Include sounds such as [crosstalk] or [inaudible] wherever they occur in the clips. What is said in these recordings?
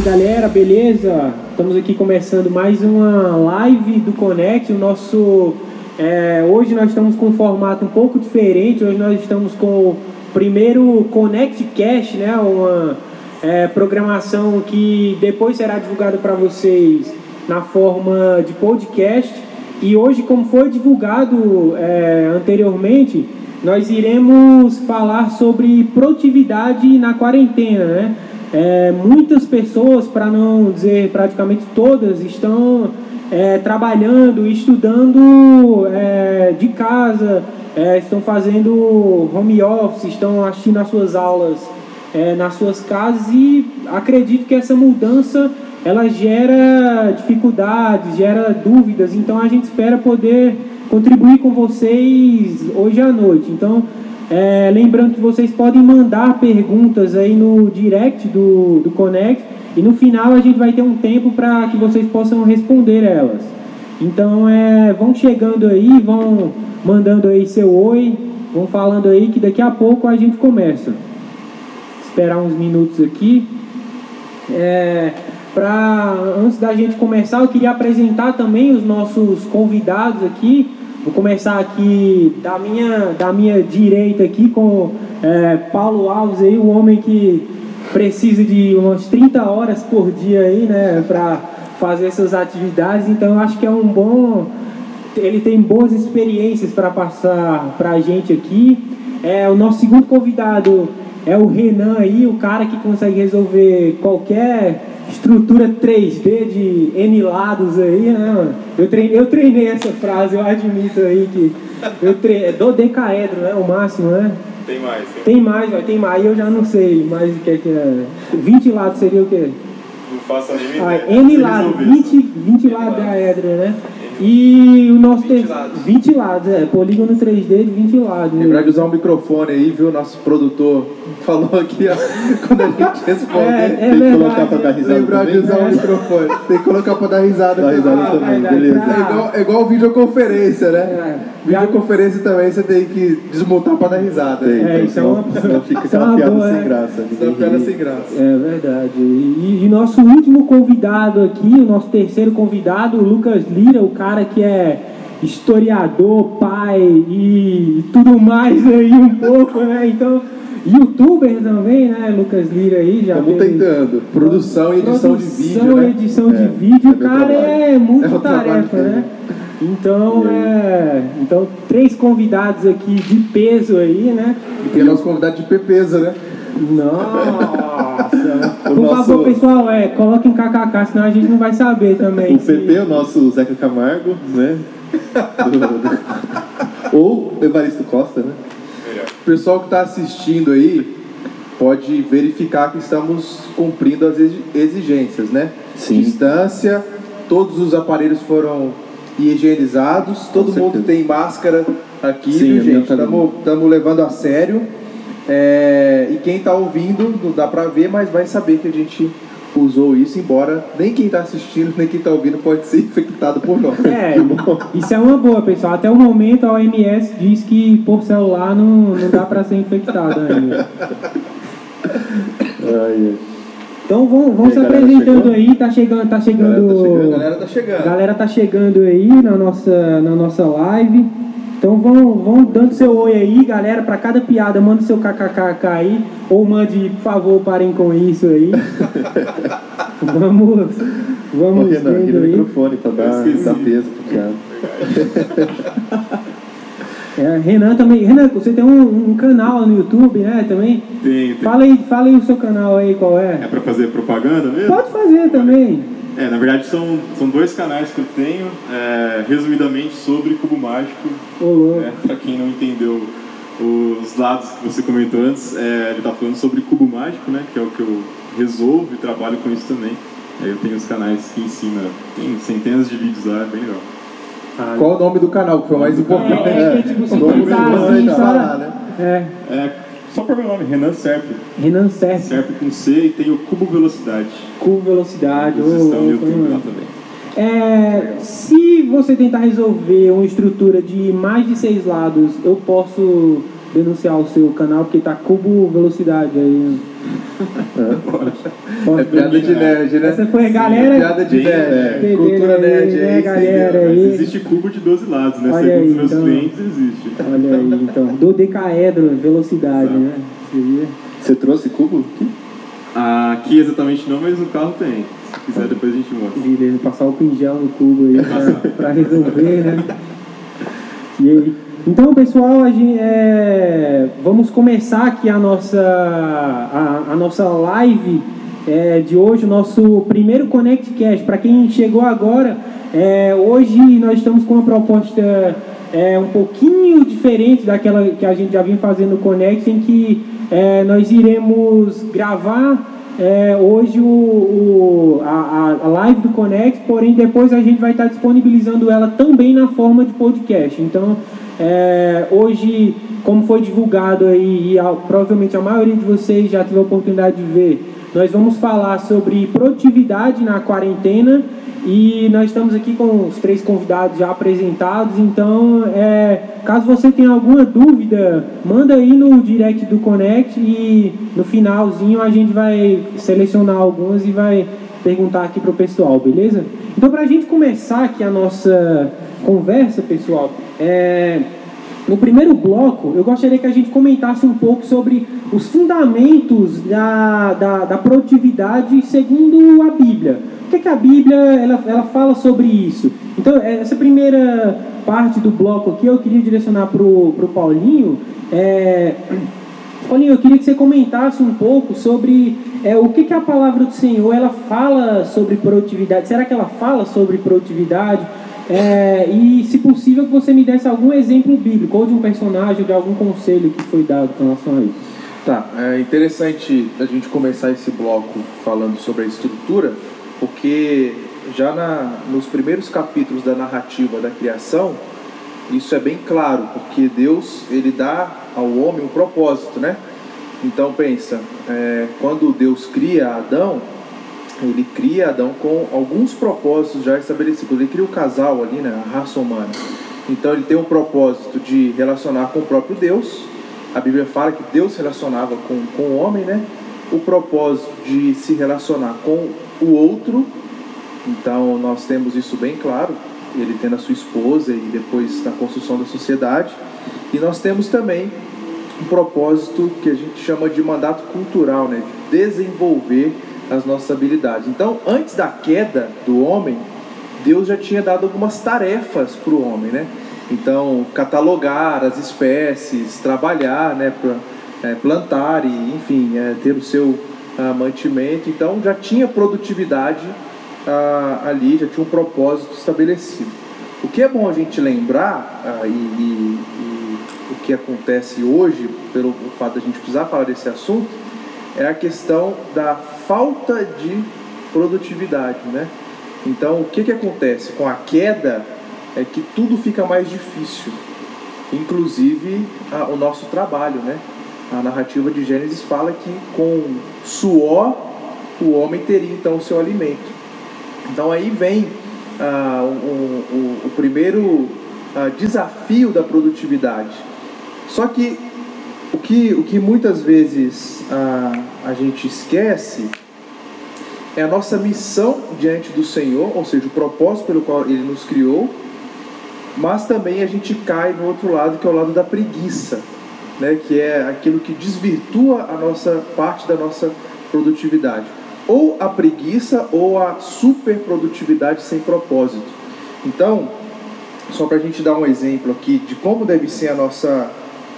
aí galera, beleza? Estamos aqui começando mais uma live do Connect. O nosso é, hoje nós estamos com um formato um pouco diferente. Hoje nós estamos com o primeiro Connect Cast, né? Uma é, programação que depois será divulgada para vocês na forma de podcast. E hoje, como foi divulgado é, anteriormente, nós iremos falar sobre produtividade na quarentena, né? É, muitas pessoas, para não dizer praticamente todas, estão é, trabalhando, estudando é, de casa, é, estão fazendo home office, estão assistindo as suas aulas é, nas suas casas e acredito que essa mudança ela gera dificuldades, gera dúvidas, então a gente espera poder contribuir com vocês hoje à noite. Então, é, lembrando que vocês podem mandar perguntas aí no direct do, do Connect e no final a gente vai ter um tempo para que vocês possam responder elas. Então é, vão chegando aí, vão mandando aí seu oi, vão falando aí que daqui a pouco a gente começa. Esperar uns minutos aqui. É, pra, antes da gente começar, eu queria apresentar também os nossos convidados aqui. Vou começar aqui da minha, da minha direita aqui com é, Paulo Alves aí, o homem que precisa de umas 30 horas por dia aí, né, para fazer essas atividades. Então eu acho que é um bom, ele tem boas experiências para passar para a gente aqui. É o nosso segundo convidado é o Renan aí, o cara que consegue resolver qualquer estrutura 3D de N lados aí, né, mano? Eu treinei, eu treinei essa frase, eu admito aí que eu treinei, é dodecaedro, né, o máximo, né? Tem mais. Tem, tem mais, vai, tem mais, eu já não sei mais o que é que é. 20 lados seria o quê? Não faço a mínima ah. N lados, 20, 20 lados da né? E o nosso 20 ter- lados. 20 lados, é, polígono 3D de 20 lados. Lembrar de usar o microfone aí, viu? Nosso produtor falou aqui, ó, [laughs] quando a gente responder. É, é Tem que colocar pra dar risada Lembrar de também. usar o microfone. Tem que colocar pra dar risada. Dá risada Ah, também, verdade, beleza. É igual, é igual videoconferência, né? É. Videoconferência também você tem que desmontar pra dar risada. Tem, É, isso é senão, uma- senão fica é aquela uma piada boa, sem é. graça. Ninguém piada sem graça. É verdade. E, e nosso último convidado aqui, o nosso terceiro convidado, o Lucas Lira, o cara que é historiador, pai e tudo mais aí um pouco, né? Então, youtuber também, né? Lucas Lira aí já Estamos teve- tentando. Produção e edição de vídeo, Produção e né? edição de É, vídeo, é o cara trabalho. é muito É o trabalho tarefa, né? Então, é, então, três convidados aqui de peso aí, né? E tem nosso convidado de Pepesa, né? Nossa! [laughs] O Por nosso- favor, pessoal, é, coloquem kkk, senão a gente não vai saber também. O PP, o nosso Zeca Camargo, né? Do- [laughs] do- Ou Evaristo Costa, né? O pessoal que está assistindo aí pode verificar que estamos cumprindo as exi- exigências, né? Sim. Distância, todos os aparelhos foram higienizados, todo Com mundo certeza. tem máscara aqui, Sim, viu, gente? tá Estamos levando a sério. É, e quem está ouvindo, não dá para ver, mas vai saber que a gente usou isso, embora nem quem está assistindo, nem quem está ouvindo pode ser infectado por nós. É, [laughs] isso é uma boa, pessoal. Até o momento a OMS diz que por celular não, não dá pra ser infectado ainda. [laughs] Ai, ai. Então vão, vão aí, se apresentando chegou? aí, tá chegando, tá chegando. Galera tá chegando. Galera tá chegando. A galera tá chegando aí na nossa, na nossa live. Então vão, vão dando seu oi aí, galera. Pra cada piada, manda seu kkkk aí. Ou mande, por favor, parem com isso aí. [laughs] vamos, Ô, vamos Renan, vendo vira o aí. microfone pra dar, dar peso pro piada. [laughs] É, Renan também. Renan, você tem um, um canal no YouTube, né? Também. Tem, tem. Fala aí, fala aí o seu canal aí, qual É é? pra fazer propaganda mesmo? Pode fazer também. É, na verdade são, são dois canais que eu tenho, é, resumidamente sobre cubo mágico. Louco. Né? Pra quem não entendeu os lados que você comentou antes, é, ele tá falando sobre cubo mágico, né? Que é o que eu resolvo e trabalho com isso também. Aí eu tenho os canais que ensina, tem centenas de vídeos lá, é bem legal. Ah, Qual o nome do canal que foi o mais importante? É, é, tipo, se pensar ver, assim, vai só- falar, né? É, É, só por meu nome, Renan Serp. Renan Serp, Serp com C e tem o Cubo Velocidade. com velocidade. ô, Eles estão no YouTube lá também. É, se você tentar resolver uma estrutura de mais de seis lados, eu posso denunciar o seu canal porque tá cubo velocidade aí. É piada de nerd, né? Essa foi a galera. Piada de Bem, nerd. é. Cultura nerd Né, aí. galera? Mas aí. existe cubo de 12 lados, né? Olha Segundo aí, os meus então. clientes, existe. Olha aí, então. Dodecaedro, velocidade, né? Seria. Você trouxe cubo aqui? Aqui exatamente não, mas no carro tem. Se quiser, depois a gente mostra. Beleza, passar o em gel no cubo aí pra, pra resolver, né? [laughs] E aí? Então, pessoal, gente, é, vamos começar aqui a nossa, a, a nossa live é, de hoje, o nosso primeiro Connect Cast. Para quem chegou agora, é, hoje nós estamos com uma proposta é, um pouquinho diferente daquela que a gente já vinha fazendo no Connect, em que é, nós iremos gravar é, hoje o, o- a- a live do Connect, porém depois a gente vai estar disponibilizando ela também na forma de podcast. Então, é, hoje, como foi divulgado aí, e a- provavelmente a maioria de vocês já teve a oportunidade de ver, nós vamos falar sobre produtividade na quarentena e nós estamos aqui com os três convidados já apresentados. Então, é, caso você tenha alguma dúvida, manda aí no direct do Connect e no finalzinho a gente vai selecionar algumas e vai perguntar aqui pro pessoal, beleza? Então, para a gente começar aqui a nossa conversa, pessoal, é, no primeiro bloco, eu gostaria que a gente comentasse um pouco sobre os fundamentos da, da, da produtividade segundo a Bíblia. O que, é que a Bíblia ela, ela fala sobre isso? Então, essa primeira parte do bloco aqui eu queria direcionar para o Paulinho. É, Paulinho, eu queria que você comentasse um pouco sobre é, o que, que a palavra do Senhor ela fala sobre produtividade. Será que ela fala sobre produtividade? É, e, se possível, que você me desse algum exemplo bíblico, ou de um personagem, ou de algum conselho que foi dado com relação a isso. Tá, é interessante a gente começar esse bloco falando sobre a estrutura, porque já na, nos primeiros capítulos da narrativa da criação, isso é bem claro, porque Deus ele dá ao homem um propósito, né? Então pensa, é, quando Deus cria Adão, ele cria Adão com alguns propósitos já estabelecidos. Ele cria o casal ali, né, a raça humana. Então ele tem um propósito de relacionar com o próprio Deus. A Bíblia fala que Deus se relacionava com, com o homem, né? O propósito de se relacionar com o outro. Então nós temos isso bem claro. Ele tendo a sua esposa e depois na construção da sociedade. E nós temos também um propósito que a gente chama de mandato cultural, né? De desenvolver as nossas habilidades. Então, antes da queda do homem, Deus já tinha dado algumas tarefas para o homem, né? Então, catalogar as espécies, trabalhar, né, para plantar e, enfim, é, ter o seu ah, mantimento. Então, já tinha produtividade ah, ali, já tinha um propósito estabelecido. O que é bom a gente lembrar, ah, e, e- e o que acontece hoje, pelo fato a gente precisar falar desse assunto, é a questão da falta de produtividade, né? Então, o que, que acontece com a queda é que tudo fica mais difícil, inclusive a- o nosso trabalho, né? A narrativa de Gênesis fala que com suor o homem teria então o seu alimento. Então aí vem ah, o, o- o primeiro ah, desafio da produtividade. Só que o que, o que muitas vezes ah, a gente esquece é a nossa missão diante do Senhor, ou seja, o propósito pelo qual Ele nos criou, mas também a gente cai no outro lado, que é o lado da preguiça, né? que é aquilo que desvirtua a nossa parte da nossa produtividade. Ou a preguiça ou a superprodutividade sem propósito. Então, só para a gente dar um exemplo aqui de como deve ser a nossa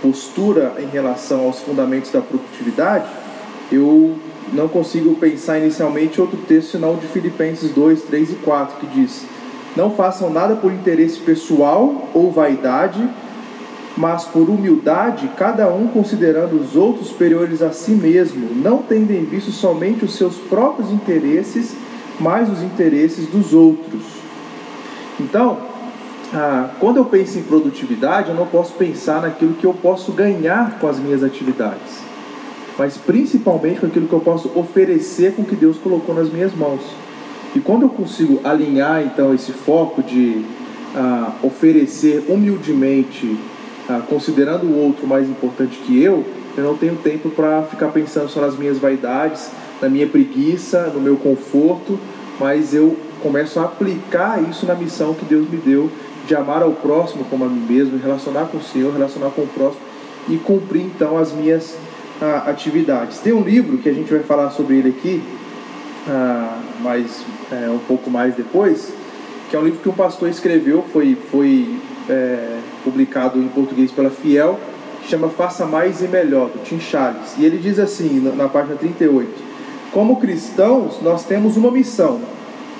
postura em relação aos fundamentos da produtividade, eu não consigo pensar inicialmente outro texto senão de Filipenses 2, 3 e 4, que diz: Não façam nada por interesse pessoal ou vaidade, mas por humildade, cada um considerando os outros superiores a si mesmo, não tendo em vista somente os seus próprios interesses, mas os interesses dos outros. Então, ah, quando eu penso em produtividade, eu não posso pensar naquilo que eu posso ganhar com as minhas atividades, mas principalmente com aquilo que eu posso oferecer com o que Deus colocou nas minhas mãos. E quando eu consigo alinhar então esse foco de ah, oferecer humildemente, ah, considerando o outro mais importante que eu, eu não tenho tempo para ficar pensando só nas minhas vaidades, na minha preguiça, no meu conforto, mas eu começo a aplicar isso na missão que Deus me deu de amar ao próximo como a mim mesmo, relacionar com o Senhor, relacionar com o próximo e cumprir então as minhas ah, atividades. Tem um livro que a gente vai falar sobre ele aqui, ah, mais, é, um pouco mais depois, que é um livro que um pastor escreveu, foi, foi é, publicado em português pela Fiel, que chama Faça Mais e Melhor, do Tim Charles. E ele diz assim, na, na página 38, como cristãos, nós temos uma missão.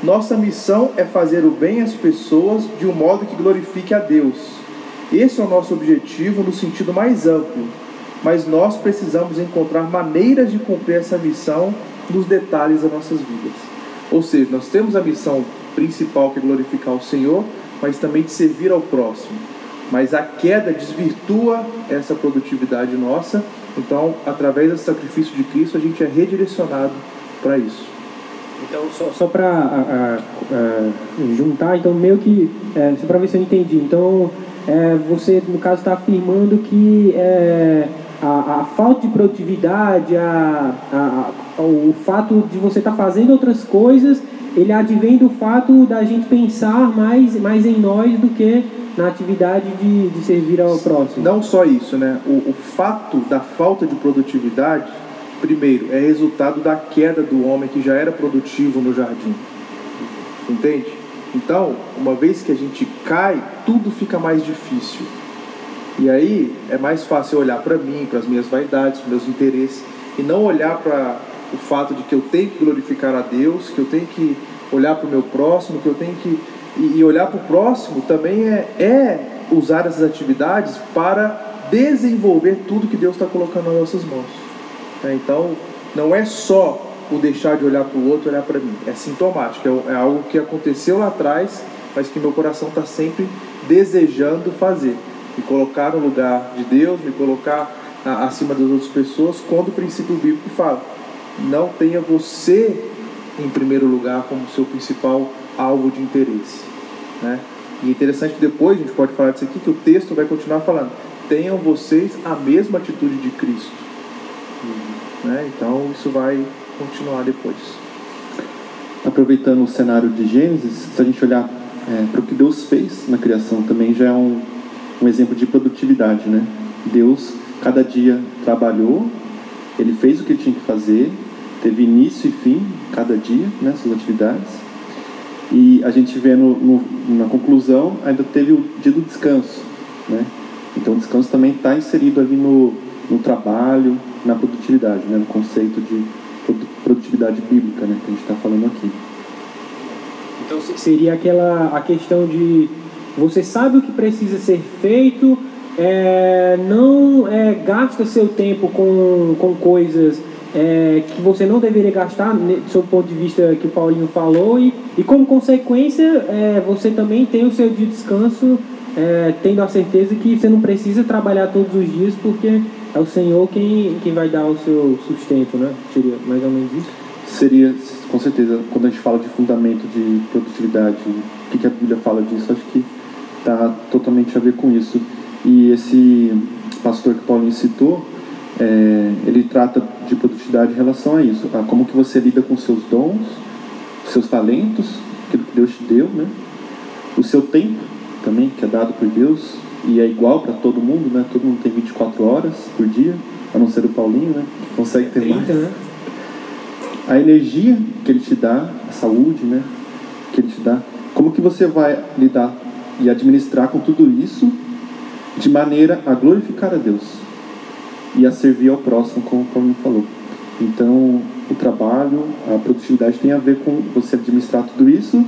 Nossa missão é fazer o bem às pessoas de um modo que glorifique a Deus. Esse é o nosso objetivo no sentido mais amplo, mas nós precisamos encontrar maneiras de cumprir essa missão nos detalhes das nossas vidas. Ou seja, nós temos a missão principal que é glorificar o Senhor, mas também de servir ao próximo. Mas a queda desvirtua essa produtividade nossa, então, através do sacrifício de Cristo, a gente é redirecionado para isso. Então, só, só para juntar, então, meio que, é, só para ver se eu entendi. Então, é, você, no caso, está afirmando que é, a, a, falta de produtividade, a, a, o fato de você estar tá fazendo outras coisas, ele advém do fato da gente pensar mais, mais em nós do que na atividade de, de servir ao próximo. Não só isso, né? O, o fato da falta de produtividade, primeiro, é resultado da queda do homem que já era produtivo no jardim. Entende? Então, uma vez que a gente cai, tudo fica mais difícil. E aí é mais fácil olhar para mim, para as minhas vaidades, para os meus interesses, e não olhar para o fato de que eu tenho que glorificar a Deus, que eu tenho que olhar para o meu próximo, que eu tenho que. E, olhar para o próximo também é, é usar essas atividades para desenvolver tudo que Deus está colocando nas nossas mãos. É, então, não é só o deixar de olhar para o outro olhar para mim. É sintomático, é, é algo que aconteceu lá atrás, mas que meu coração está sempre desejando fazer me colocar no lugar de Deus, me colocar acima das outras pessoas, quando o princípio bíblico fala: não tenha você em primeiro lugar como seu principal alvo de interesse. Né? E é interessante que depois a gente pode falar disso aqui, que o texto vai continuar falando: tenham vocês a mesma atitude de Cristo. Né? Então isso vai continuar depois. Aproveitando o cenário de Gênesis, se a gente olhar é, para o que Deus fez na criação, também já é um, um exemplo de produtividade, né? Deus cada dia trabalhou, ele fez o que tinha que fazer, teve início e fim cada dia, né, suas atividades. E a gente vê no, no, na conclusão, ainda teve o dia do descanso, né? Então o descanso também está inserido ali no, no trabalho, na produtividade, né, no conceito de produtividade bíblica, né, que a gente está falando aqui. Então seria aquela a questão de você sabe o que precisa ser feito, é, não é, gasta seu tempo com, com coisas é, que você não deveria gastar, sob o ponto de vista que o Paulinho falou, e, e como consequência, é, você também tem o seu dia de descanso, é, tendo a certeza que você não precisa trabalhar todos os dias, porque é o Senhor quem, quem vai dar o seu sustento, né? Seria mais ou menos isso? Seria, com certeza, quando a gente fala de fundamento de produtividade, o que, que a Bíblia fala disso, acho que está totalmente a ver com isso. E esse pastor que Paulinho citou, é, ele trata de produtividade em relação a isso, a como que você lida com seus dons, seus talentos, aquilo que Deus te deu, né? O seu tempo também, que é dado por Deus e é igual para todo mundo, né? Todo mundo tem 24 horas por dia, a não ser o Paulinho, né? Que consegue ter 30, mais. Né? A energia que ele te dá, a saúde, né? Que ele te dá. Como que você vai lidar e administrar com tudo isso de maneira a glorificar a Deus e a servir ao próximo, como o Paulo falou. Então, o trabalho, a produtividade tem a ver com você administrar tudo isso,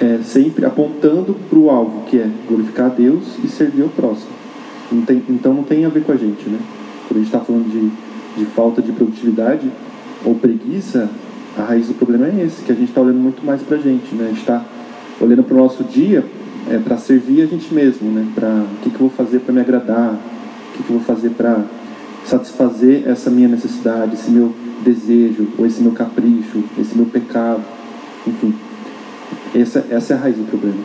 é, sempre apontando para o alvo, que é glorificar a Deus e servir ao próximo. Não tem, então, não tem a ver com a gente, né? Quando a gente está falando de, de falta de produtividade ou preguiça, a raiz do problema é esse, que a gente está olhando muito mais para a gente, né? A gente está olhando para o nosso dia é, para servir a gente mesmo, né? Para o que, que eu vou fazer para me agradar, o que, que eu vou fazer para satisfazer essa minha necessidade, esse meu desejo, ou esse meu capricho, esse meu pecado, enfim. Essa, essa é a raiz do problema.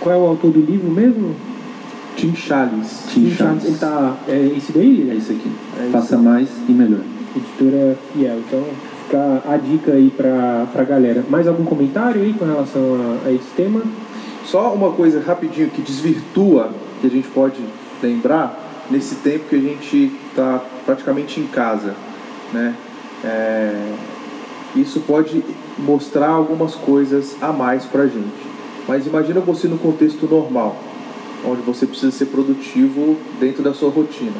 Qual é o autor do livro mesmo? Tim Charles. Tim Tim Charles. Ele tá. É esse daí? É isso aqui. É Faça mais e melhor. Editora Fiel. Então fica a dica aí pra, pra galera. Mais algum comentário aí com relação a, a esse tema? Só uma coisa rapidinho que desvirtua, que a gente pode lembrar, nesse tempo que a gente está praticamente em casa. Né? É, isso pode mostrar algumas coisas a mais para a gente. Mas imagina você no contexto normal, onde você precisa ser produtivo dentro da sua rotina.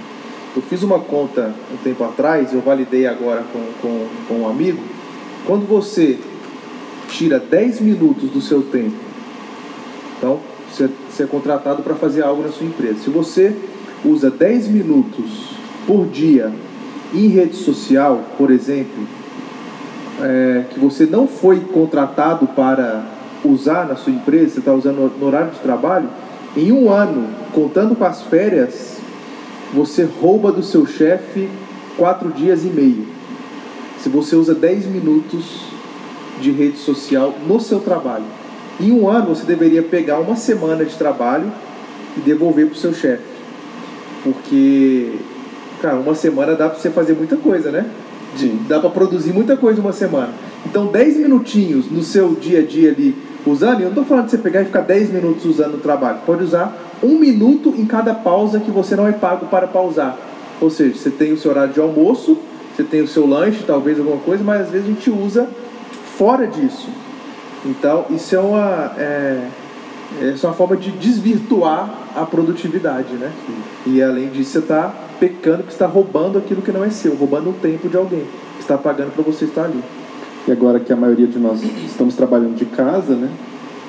Eu fiz uma conta um tempo atrás, eu validei agora com, com, com um amigo. Quando você tira 10 minutos do seu tempo, então você, você é contratado para fazer algo na sua empresa. Se você usa 10 minutos por dia em rede social, por exemplo, é, que você não foi contratado para usar na sua empresa, você está usando no horário de trabalho, em um ano, contando com as férias, você rouba do seu chefe quatro dias e meio. Se você usa 10 minutos de rede social no seu trabalho. Em um ano, você deveria pegar uma semana de trabalho e devolver para o seu chefe. Porque, cara, uma semana dá para você fazer muita coisa, né? Sim. Dá para produzir muita coisa uma semana. Então, 10 minutinhos no seu dia a dia ali usando, eu não estou falando de você pegar e ficar 10 minutos usando no trabalho. Pode usar um minuto em cada pausa que você não é pago para pausar. Ou seja, você tem o seu horário de almoço, você tem o seu lanche, talvez alguma coisa, mas às vezes a gente usa fora disso. Então, isso é uma, é, essa é uma forma de desvirtuar a produtividade, né? E além disso, você está pecando, que está roubando aquilo que não é seu, roubando o tempo de alguém. que Está pagando para você estar ali. E agora que a maioria de nós estamos trabalhando de casa, né?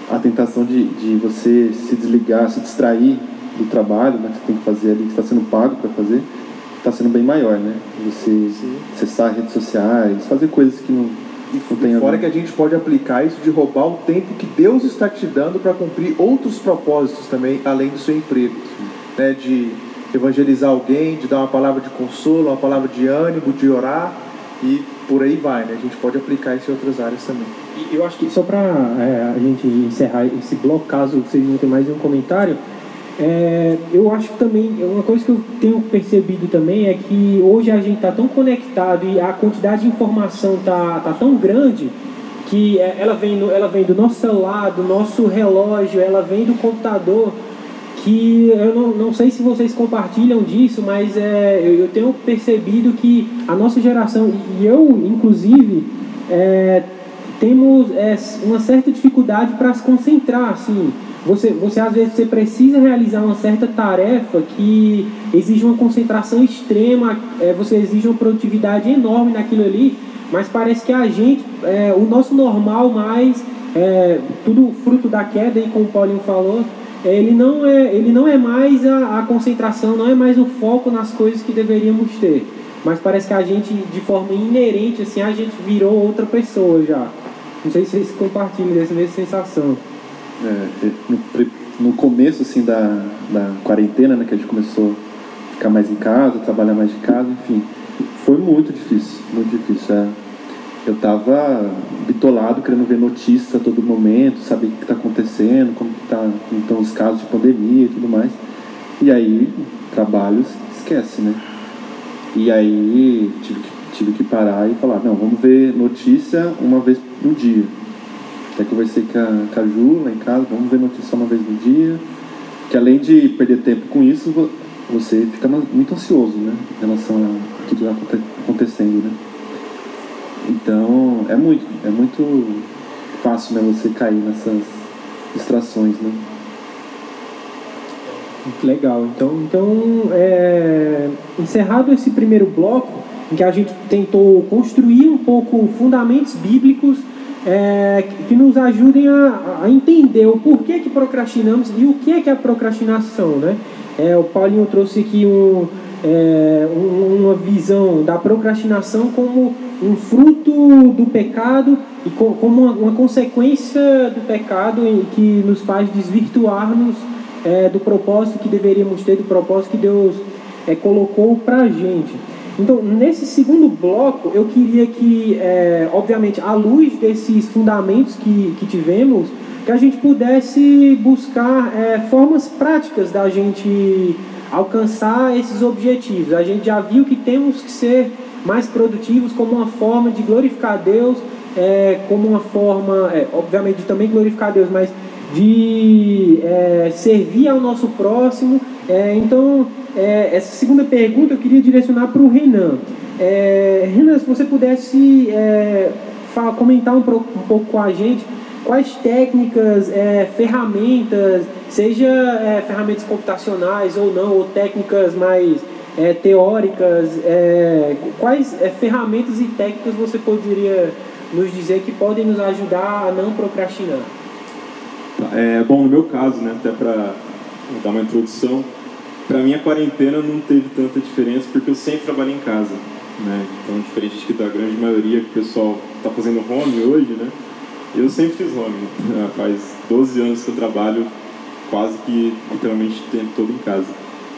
A tentação de, de você se desligar, se distrair do trabalho, né? Que você tem que fazer ali, que está sendo pago para fazer, está sendo bem maior, né? Você Sim. acessar redes sociais, fazer coisas que não, E fora que a gente pode aplicar isso de roubar o tempo que Deus está te dando para cumprir outros propósitos também, além do seu emprego. Né? De evangelizar alguém, de dar uma palavra de consolo, uma palavra de ânimo, de orar e por aí vai. Né? A gente pode aplicar isso em outras áreas também. E Eu acho que só para a gente encerrar esse bloco, caso vocês não tenham mais nenhum comentário, é, eu acho também, uma coisa que eu tenho percebido também é que hoje a gente está tão conectado e a quantidade de informação tá, tá tão grande que é, ela vem, no- ela vem do nosso celular, do nosso relógio, ela vem do computador, que eu não, não sei se vocês compartilham disso, mas é, eu, eu tenho percebido que a nossa geração, e eu inclusive, é, temos é, uma certa dificuldade para se concentrar, assim. Você, você às vezes você precisa realizar uma certa tarefa que exige uma concentração extrema, é, você exige uma produtividade enorme naquilo ali, mas parece que a gente, é, o nosso normal mais, é, tudo fruto da queda, e como o Paulinho falou, é, ele não é, ele não é mais a, a concentração, não é mais o foco nas coisas que deveríamos ter. Mas parece que a gente, de forma inerente, assim, a gente virou outra pessoa já. Não sei se vocês compartilham dessa mesma sensação. É, no, pri- no começo assim da, da quarentena, né, que a gente começou a ficar mais em casa, trabalhar mais de casa, enfim, foi muito difícil, muito difícil. é. Eu tava bitolado, querendo ver notícias a todo momento, saber o que está acontecendo, como tá, estão os casos de pandemia e tudo mais. E aí, trabalho esquece, né? E aí tive que, tive que parar e falar, não, vamos ver notícia uma vez no dia. Até conversei com a, com a Ju lá em casa, vamos ver notícia uma vez no dia. Que além de perder tempo com isso, vo- você fica muito ansioso, né? Em relação a tudo que está acontecendo, né? Então, é muito, é muito fácil, né? Você cair nessas distrações, né? Legal. Então, então é, encerrado esse primeiro bloco, em que a gente tentou construir um pouco fundamentos bíblicos é, que- nos ajudem a, a entender o porquê que procrastinamos e o que é que é a procrastinação, né? É, o Paulinho trouxe aqui um, é, um- uma visão da procrastinação como um fruto do pecado e co- como uma, uma consequência do pecado que nos faz desvirtuar-nos é, do propósito que deveríamos ter, do propósito que Deus é, colocou para a gente. Então, nesse segundo bloco, eu queria que, é, obviamente, à luz desses fundamentos que, que tivemos, que a gente pudesse buscar é, formas práticas da gente alcançar esses objetivos. A gente já viu que temos que ser mais produtivos como uma forma de glorificar Deus, é, como uma forma, é, obviamente, de também glorificar Deus, mas de é, servir ao nosso próximo. É, então, é, essa segunda pergunta eu queria direcionar para o Renan. É, Renan, se você pudesse falar, comentar um, um pouco com a gente quais técnicas, é, ferramentas, seja é, ferramentas computacionais ou não, ou técnicas mais é, teóricas, é, quais é, ferramentas e técnicas você poderia nos dizer que podem nos ajudar a não procrastinar? Tá, é, bom, no meu caso, né, até para dar uma introdução, para mim a quarentena não teve tanta diferença porque eu sempre trabalhei em casa. Né? Então, diferente da grande maioria que o pessoal está fazendo home hoje, né? Eu sempre fiz home. Né? [laughs] Faz 12 anos que eu trabalho quase que literalmente o tempo todo em casa.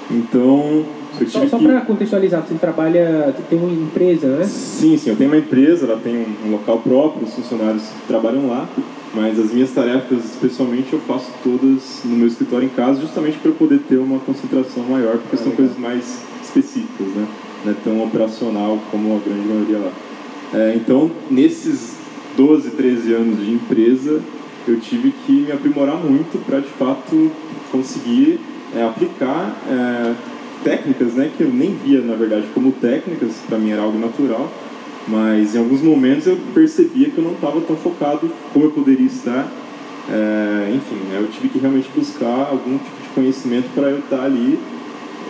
Então, eu Só, só que... para contextualizar, você trabalha, você tem uma empresa, né? Sim, sim, eu tenho uma empresa, ela tem um, local próprio, os funcionários trabalham lá, mas as minhas tarefas, especialmente, eu faço todas no meu escritório em casa, justamente para eu poder ter uma concentração maior, porque ah, são legal. coisas mais específicas, né? Não é tão operacional como a grande maioria lá. É, então, nesses 12, 13 anos de empresa, eu tive que me aprimorar muito para de fato conseguir é, aplicar é, técnicas né, que eu nem via na verdade como técnicas, para mim era algo natural, mas em alguns momentos eu percebia que eu não estava tão focado como eu poderia estar. É, enfim, né, eu tive que realmente buscar algum tipo de conhecimento para eu estar ali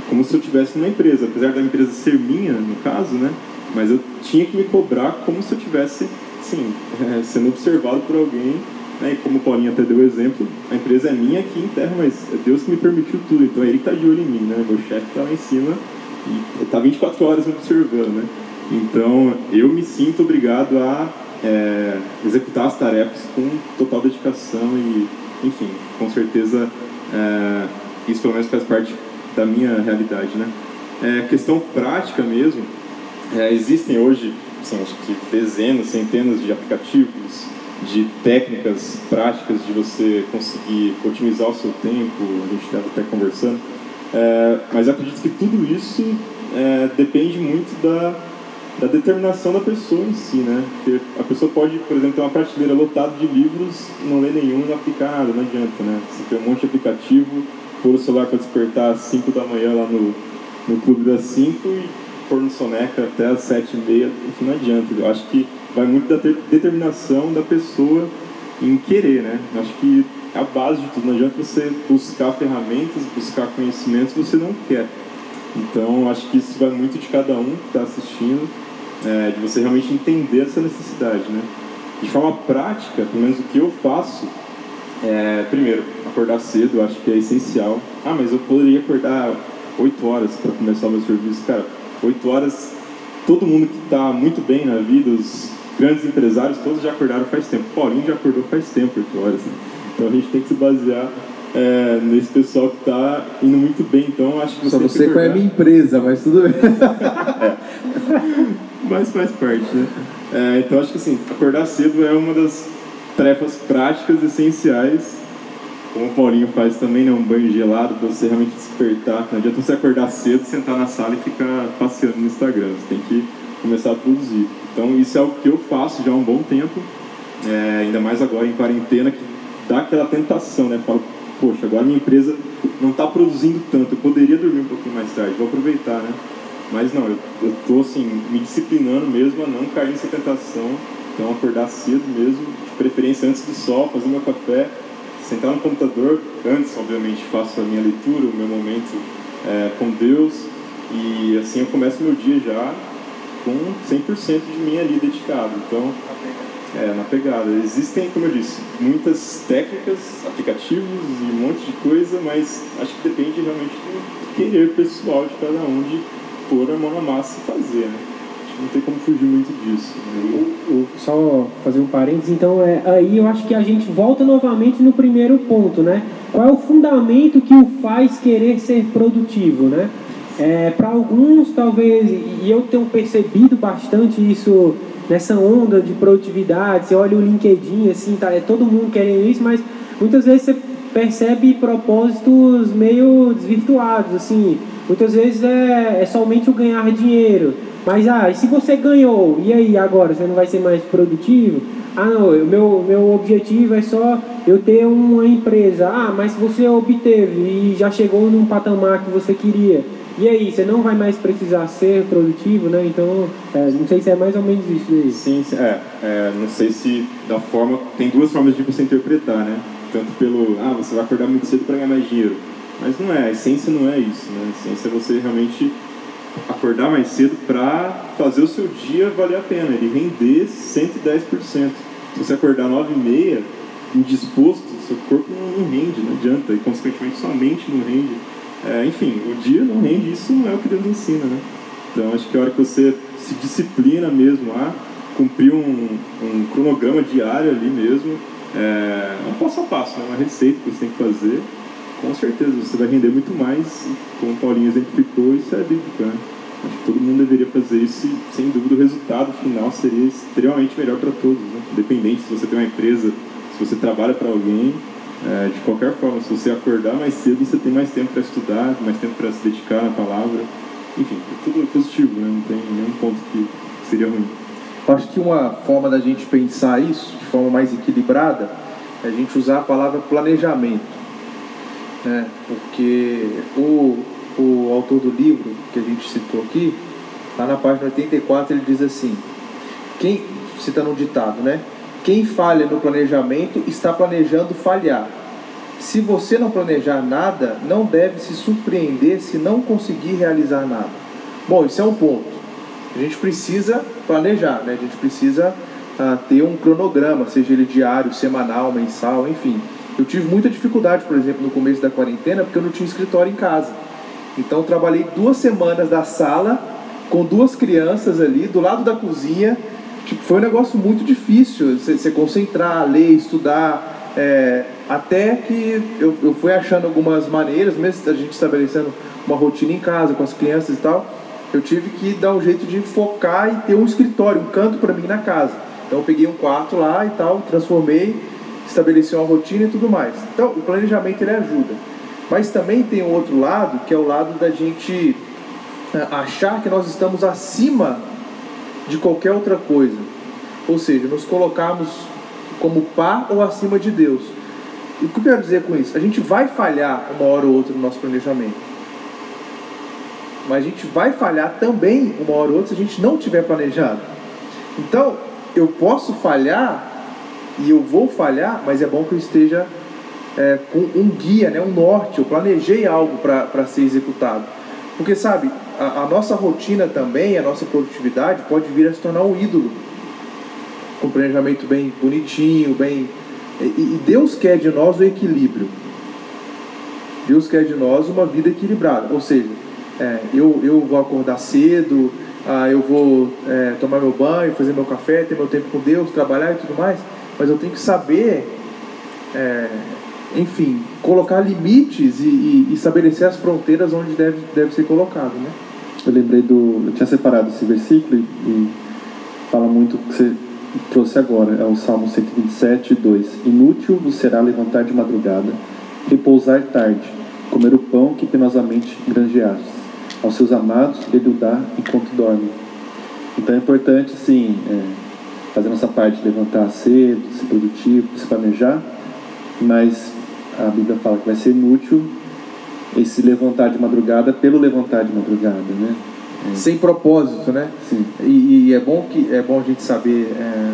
como se eu tivesse numa empresa, apesar da empresa ser minha, no caso, né? Mas eu tinha que me cobrar como se eu tivesse sim, é, sendo observado por alguém, né, e como o Paulinho até deu o exemplo, a empresa é minha aqui em terra, mas é Deus que me permitiu tudo, então é ele que está de olho em mim, né, meu chefe está lá em cima e está 24 horas me observando, né. Então eu me sinto obrigado a é, executar as tarefas com total dedicação e, enfim, com certeza é, isso pelo menos faz parte da minha realidade, né. É, questão prática mesmo, é, existem hoje assim, acho que dezenas, centenas de aplicativos, de técnicas práticas de você conseguir otimizar o seu tempo, a gente estava até conversando, é, mas acredito que tudo isso é, depende muito da, da determinação da pessoa em si, né? Porque a pessoa pode, por exemplo, ter uma prateleira lotada de livros, não ler nenhum e não aplicar nada, não adianta, né? Você tem um monte de aplicativo, pôr o celular para despertar às 5 da manhã lá no, no clube das 5 e pôr no soneca até as sete e meia, isso não adianta. Eu acho que vai muito da determinação da pessoa em querer, né? Eu acho que é a base de tudo. Não adianta você buscar ferramentas, buscar conhecimentos você não quer. Então, acho que isso vai muito de cada um que está assistindo, é, de você realmente entender essa necessidade, né? De forma prática, pelo menos o que eu faço, é, primeiro, acordar cedo, acho que é essencial. Ah, mas eu poderia acordar 8 horas para começar o meu serviço. Cara, Oito horas, todo mundo que está muito bem na vida, os grandes empresários, todos já acordaram faz tempo. Paulinho já acordou faz tempo, oito horas. Né? Então a gente tem que se basear é, nesse pessoal que está indo muito bem. Então acho que você Só não sei qual é a minha empresa, mas tudo bem. é. [laughs] Mas faz parte, né? É, então acho que assim, acordar cedo é uma das tarefas práticas essenciais como o Paulinho faz também, né, um banho gelado para você realmente despertar. Não adianta você acordar cedo, sentar na sala e ficar passeando no Instagram. Você tem que começar a produzir. Então isso é o que eu faço já há um bom tempo, é, ainda mais agora em quarentena, que dá aquela tentação, né? Falo, poxa, agora minha empresa não está produzindo tanto, eu poderia dormir um pouquinho mais tarde, vou aproveitar, né? Mas não, eu, tô assim, me disciplinando mesmo a não cair nessa tentação, então acordar cedo mesmo, de preferência antes do sol, fazer meu café, sentar no computador, antes, obviamente, faço a minha leitura, o meu momento é, com Deus, e assim eu começo meu dia já com 100% de mim ali dedicado. Então, é, na pegada. Existem, como eu disse, muitas técnicas, aplicativos e um monte de coisa, mas acho que depende realmente do querer pessoal de cada um de pôr a mão na massa e fazer, né? não tem como fugir muito disso. Né? O, só fazer um parênteses, então é, aí eu acho que a gente volta novamente no primeiro ponto, né? Qual é o fundamento que o faz querer ser produtivo, né? É, Para alguns, talvez, e eu tenho percebido bastante isso nessa onda de produtividade, você olha o LinkedIn, assim, tá, é todo mundo querendo isso, mas muitas vezes você percebe propósitos meio desvirtuados, assim. Muitas vezes é, é somente o ganhar dinheiro. Mas, ah, e se você ganhou, e aí agora? Você não vai ser mais produtivo? Ah, não, o meu, meu objetivo é só eu ter uma empresa. Ah, mas você obteve e já chegou num patamar que você queria. E aí, você não vai mais precisar ser produtivo, né? Então, é, não sei se é mais ou menos isso aí. Sim, é, é, não sei se da forma. Tem duas formas de você interpretar, né? Tanto pelo. Ah, você vai acordar muito cedo para ganhar mais dinheiro. Mas não é, a essência não é isso, né? A essência é você realmente acordar mais cedo para fazer o seu dia valer a pena, ele render 110%. Se você acordar 9 e meia, indisposto, seu corpo não rende, não adianta, e consequentemente sua mente não rende. É, enfim, o dia não rende, isso não é o que Deus ensina, né? Então acho que a hora que você se disciplina mesmo a cumprir um, um cronograma diário ali mesmo, é um passo a passo, né? uma receita que você tem que fazer, com certeza você vai render muito mais, como o Paulinho exemplificou, isso é bíblico, né? Acho que todo mundo deveria fazer isso e, sem dúvida, o resultado final seria extremamente melhor para todos, né? Independente se você tem uma empresa, se você trabalha para alguém, é, de qualquer forma, se você acordar mais cedo, você tem mais tempo para estudar, mais tempo para se dedicar na palavra. Enfim, é tudo positivo, né? não tem nenhum ponto que seria ruim. Acho que uma forma da gente pensar isso de forma mais equilibrada é a gente usar a palavra planejamento. Né? Porque o, o autor do livro que a gente citou aqui, lá na página 84, ele diz assim: quem, citando um ditado, né? Quem falha no planejamento está planejando falhar. Se você não planejar nada, não deve se surpreender se não conseguir realizar nada. Bom, isso é um ponto. A gente precisa planejar, né? a gente precisa ah, ter um cronograma, seja ele diário, semanal, mensal, enfim. Eu tive muita dificuldade, por exemplo, no começo da quarentena, porque eu não tinha escritório em casa. Então, trabalhei duas semanas da sala com duas crianças ali do lado da cozinha tipo, foi um negócio muito difícil você concentrar, ler, estudar, é, até que eu, eu fui achando algumas maneiras, mesmo a gente estabelecendo uma rotina em casa com as crianças e tal, eu tive que dar um jeito de focar e ter um escritório, um canto para mim na casa. Então eu peguei um quarto lá e tal, transformei, estabeleci uma rotina e tudo mais. Então o planejamento ele ajuda. Mas também tem o outro lado, que é o lado da gente é, achar que nós estamos acima de qualquer outra coisa. Ou seja, nos colocarmos como par ou acima de Deus. E o que eu quero dizer com isso? A gente vai falhar uma hora ou outra no nosso planejamento. Mas a gente vai falhar também uma hora ou outra se a gente não tiver planejado. Então, eu posso falhar e eu vou falhar, mas é bom que eu esteja é, com um guia, né, um norte. Eu planejei algo para ser executado. Porque, sabe, a, nossa rotina também, a nossa produtividade pode vir a se tornar um ídolo. Com planejamento bem bonitinho, bem. E, e Deus quer de nós o equilíbrio. Deus quer de nós uma vida equilibrada. Ou seja, é, eu, eu vou acordar cedo, ah, eu vou é, tomar meu banho, fazer meu café, ter meu tempo com Deus, trabalhar e tudo mais, mas eu tenho que saber é, enfim, colocar limites e, e, estabelecer as fronteiras onde deve, deve ser colocado, né? Eu lembrei do... Eu tinha separado esse versículo e, e fala muito que você trouxe agora. É o Salmo 127, 2. Inútil vos será levantar de madrugada, repousar tarde, comer o pão que penosamente granjeastes. Aos seus amados ele o dá enquanto dorme. Então é importante, sim, é, fazer nossa parte, levantar cedo, ser produtivo, se planejar, mas a Bíblia fala que vai ser inútil esse levantar de madrugada pelo levantar de madrugada, né? É. Sem propósito, né? Sim. E, e, é bom que é bom a gente saber é,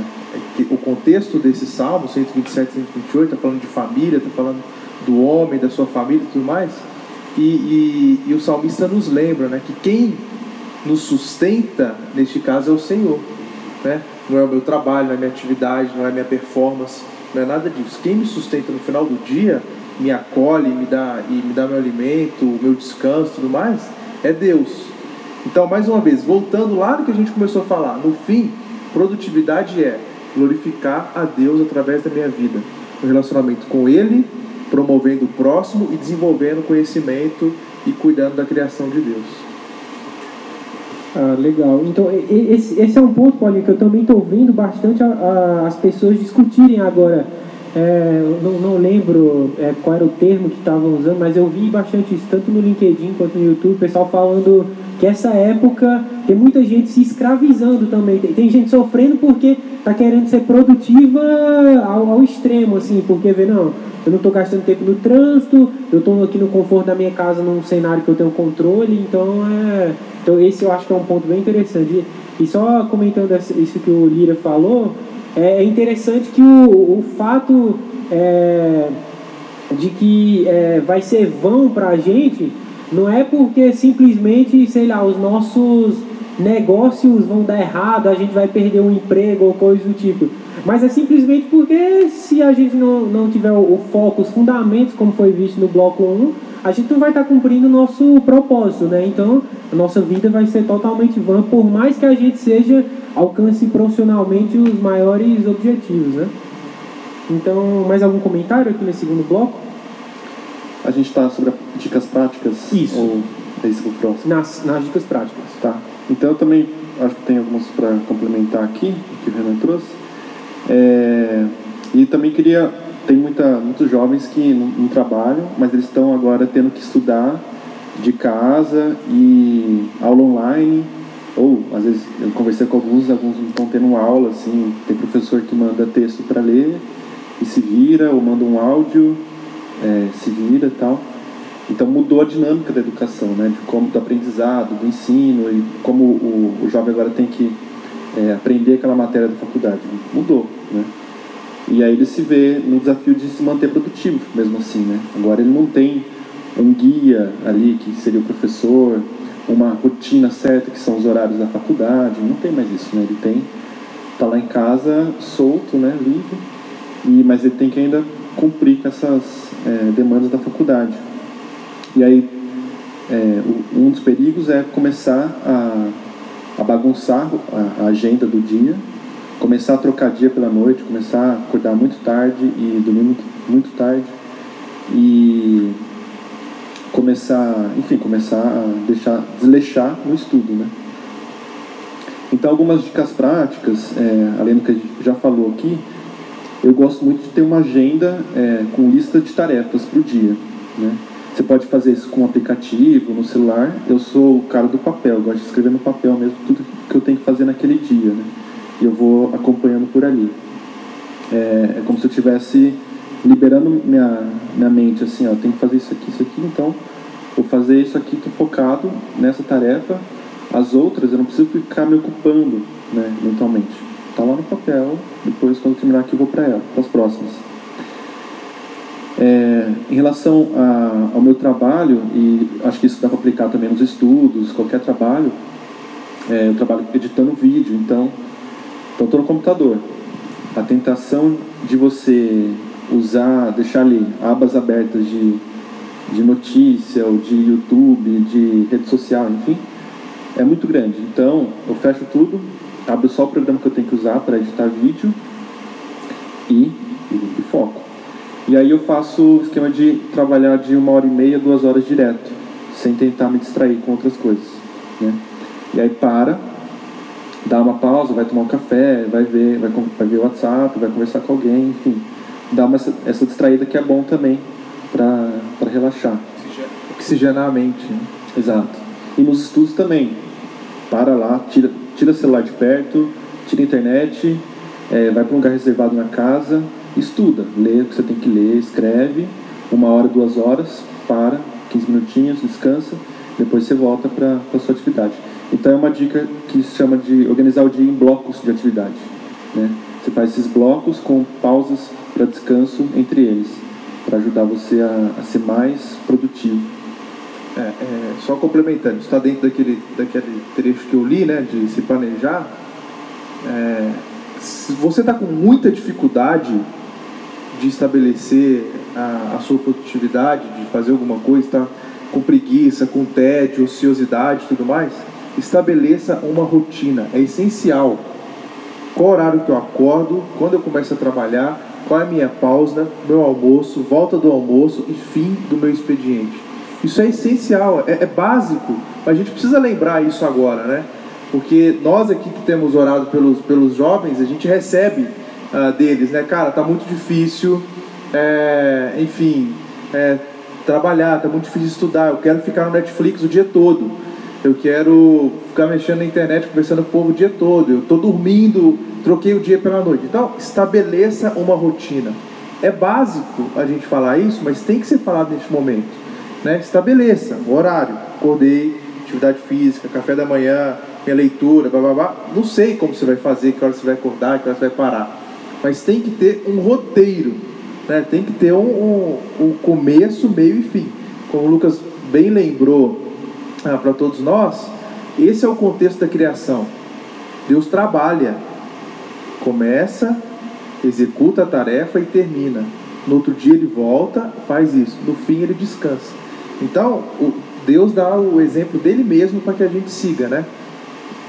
que o contexto desse salmo 127, 128 está falando de família, está falando do homem, da sua família e tudo mais. E, e, e, o salmista nos lembra, né, que quem nos sustenta neste caso é o Senhor, né? Não é o meu trabalho, não é a minha atividade, não é a minha performance não é nada disso. Quem me sustenta no final do dia, me acolhe, me dá e me dá meu alimento, meu descanso, tudo mais, é Deus. Então, mais uma vez, voltando lá no que a gente começou a falar, no fim, produtividade é glorificar a Deus através da minha vida, o relacionamento com Ele, promovendo o próximo e desenvolvendo conhecimento e cuidando da criação de Deus. Ah, legal. Então, esse, esse é um ponto, Paulinho, que eu também estou vendo bastante a, a, as pessoas discutirem agora é, não, não lembro é, qual era o termo que estavam usando, mas eu vi bastante isso, tanto no LinkedIn quanto no YouTube, o pessoal falando que essa época tem muita gente se escravizando também. Tem, tem gente sofrendo porque está querendo ser produtiva ao, ao, extremo, assim, porque vê, não, eu não estou gastando tempo no trânsito, eu estou aqui no conforto da minha casa num cenário que eu tenho controle, então é. Então esse eu acho que é um ponto bem interessante. E só comentando isso que o Lira falou, é, é interessante que o, o fato é, de que é, vai ser vão para a gente não é porque simplesmente, sei lá, os nossos negócios vão dar errado, a gente vai perder um emprego ou coisa do tipo. Mas é simplesmente porque se a gente não, não tiver o, o foco, os fundamentos, como foi visto no bloco 1, a gente não vai estar cumprindo o nosso propósito, né? Então, a nossa vida vai ser totalmente vã, por mais que a gente seja, alcance profissionalmente os maiores objetivos, né? Então, mais algum comentário aqui nesse segundo bloco? A gente está sobre dicas práticas? Isso. Ou é isso o próximo? Nas, nas dicas práticas. Tá. Então, eu também acho que tem algumas para complementar aqui, que o Renan trouxe. É, e também queria tem muita, muitos jovens que não, não trabalham, mas eles estão agora tendo que estudar de casa e aula online, ou às vezes eu conversei com alguns, alguns estão tendo aula, assim, tem professor que manda texto para ler e se vira, ou manda um áudio, é, se vira e tal. Então mudou a dinâmica da educação, né, de como do aprendizado, do ensino e como o, o jovem agora tem que é, aprender aquela matéria da faculdade. Mudou, né? E aí ele se vê no desafio de se manter produtivo, mesmo assim, né? Agora ele não tem um guia ali, que seria o professor, uma rotina certa, que são os horários da faculdade, não tem mais isso, né? Ele tem, tá lá em casa, solto, né, livre, e, mas ele tem que ainda cumprir com essas é, demandas da faculdade. E aí, é, um dos perigos é começar a, a bagunçar a, a agenda do dia, começar a trocar dia pela noite, começar a acordar muito tarde e dormir muito, muito tarde e começar, enfim, começar a deixar desleixar no estudo, né? Então algumas dicas práticas, é, além do que a gente já falou aqui, eu gosto muito de ter uma agenda é, com lista de tarefas para o dia, né? Você pode fazer isso com um aplicativo, no celular. Eu sou o cara do papel, gosto de escrever no papel mesmo tudo que eu tenho que fazer naquele dia, né? E eu vou acompanhando por ali. É, é como se eu estivesse liberando minha, minha mente, assim, ó, tenho que fazer isso aqui, isso aqui, então vou fazer isso aqui, estou focado nessa tarefa. As outras eu não preciso ficar me ocupando né, mentalmente. Está lá no papel, depois quando terminar aqui eu vou para ela, as próximas. É, em relação a, ao meu trabalho, e acho que isso dá para aplicar também nos estudos, qualquer trabalho, é, eu trabalho editando vídeo, então então estou no computador. A tentação de você usar, deixar ali abas abertas de, de notícia, ou de YouTube, de rede social, enfim, é muito grande. Então eu fecho tudo, abro só o programa que eu tenho que usar para editar vídeo e, e, e foco. E aí eu faço o esquema de trabalhar de uma hora e meia, duas horas direto, sem tentar me distrair com outras coisas. Né? E aí para, dá uma pausa, vai tomar um café, vai ver, vai, vai ver o WhatsApp, vai conversar com alguém, enfim. Dá uma, essa distraída que é bom também para relaxar. Oxigenar a mente. Né? Exato. E nos estudos também. Para lá, tira, tira o celular de perto, tira a internet, é, vai para um lugar reservado na casa, estuda, lê o que você tem que ler, escreve, uma hora, duas horas, para, 15 minutinhos, descansa, depois você volta para a sua atividade. Então é uma dica que se chama de organizar o dia em blocos de atividade. Né? Você faz esses blocos com pausas para descanso entre eles, para ajudar você a, a, ser mais produtivo. É, é, só complementando, está dentro daquele, daquele trecho que eu li, né, de se planejar. É, se você está com muita dificuldade de estabelecer a, a sua produtividade, de fazer alguma coisa, está com preguiça, com tédio, ociosidade tudo mais, estabeleça uma rotina, é essencial. Qual horário que eu acordo, quando eu começo a trabalhar, qual é a minha pausa, meu almoço, volta do almoço e fim do meu expediente. Isso é essencial, é, é básico, a gente precisa lembrar isso agora, né? Porque nós aqui que temos orado pelos, pelos jovens, a gente recebe uh, deles, né? Cara, tá muito difícil, é, enfim, é, trabalhar, tá muito difícil estudar, eu quero ficar no Netflix o dia todo, eu quero ficar mexendo na internet, conversando com o povo o dia todo, eu tô dormindo, troquei o dia pela noite. Então, estabeleça uma rotina. É básico a gente falar isso, mas tem que ser falado neste momento. Né? Estabeleça o horário, acordei, atividade física, café da manhã, minha leitura, blá, blá, blá. Não sei como você vai fazer, que hora você vai acordar, que hora você vai parar. Mas tem que ter um roteiro, né? tem que ter um, um, um começo, meio e fim. Como o Lucas bem lembrou ah, para todos nós, esse é o contexto da criação. Deus trabalha, começa, executa a tarefa e termina. No outro dia ele volta, faz isso. No fim ele descansa. Então, Deus dá o exemplo dele mesmo para que a gente siga, né?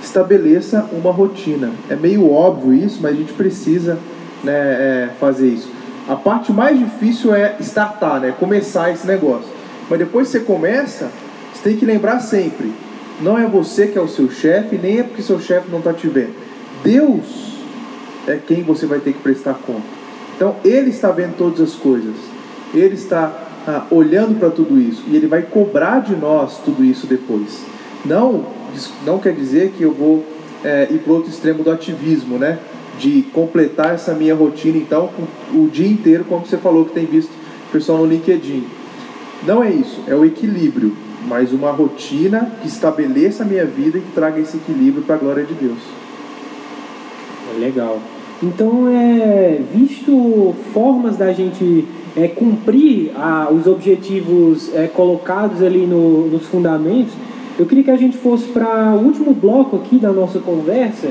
estabeleça uma rotina. É meio óbvio isso, mas a gente precisa né, é, fazer isso. A parte mais difícil é startar, né, começar esse negócio. Mas depois que você começa, tem que lembrar sempre: não é você que é o seu chefe, nem é porque seu chefe não está te vendo. Deus é quem você vai ter que prestar conta. Então, Ele está vendo todas as coisas. Ele está ah, olhando para tudo isso e Ele vai cobrar de nós tudo isso depois. Não não quer dizer que eu vou é, ir para o outro extremo do ativismo, né? De completar essa minha rotina, então, o dia inteiro, como você falou que tem visto pessoal no LinkedIn. Não é isso, é o equilíbrio, mas uma rotina que estabeleça a minha vida e que traga esse equilíbrio para a glória de Deus. Legal. Então, é, visto formas da gente é, cumprir a, os objetivos é, colocados ali no, nos fundamentos, eu queria que a gente fosse para o último bloco aqui da nossa conversa,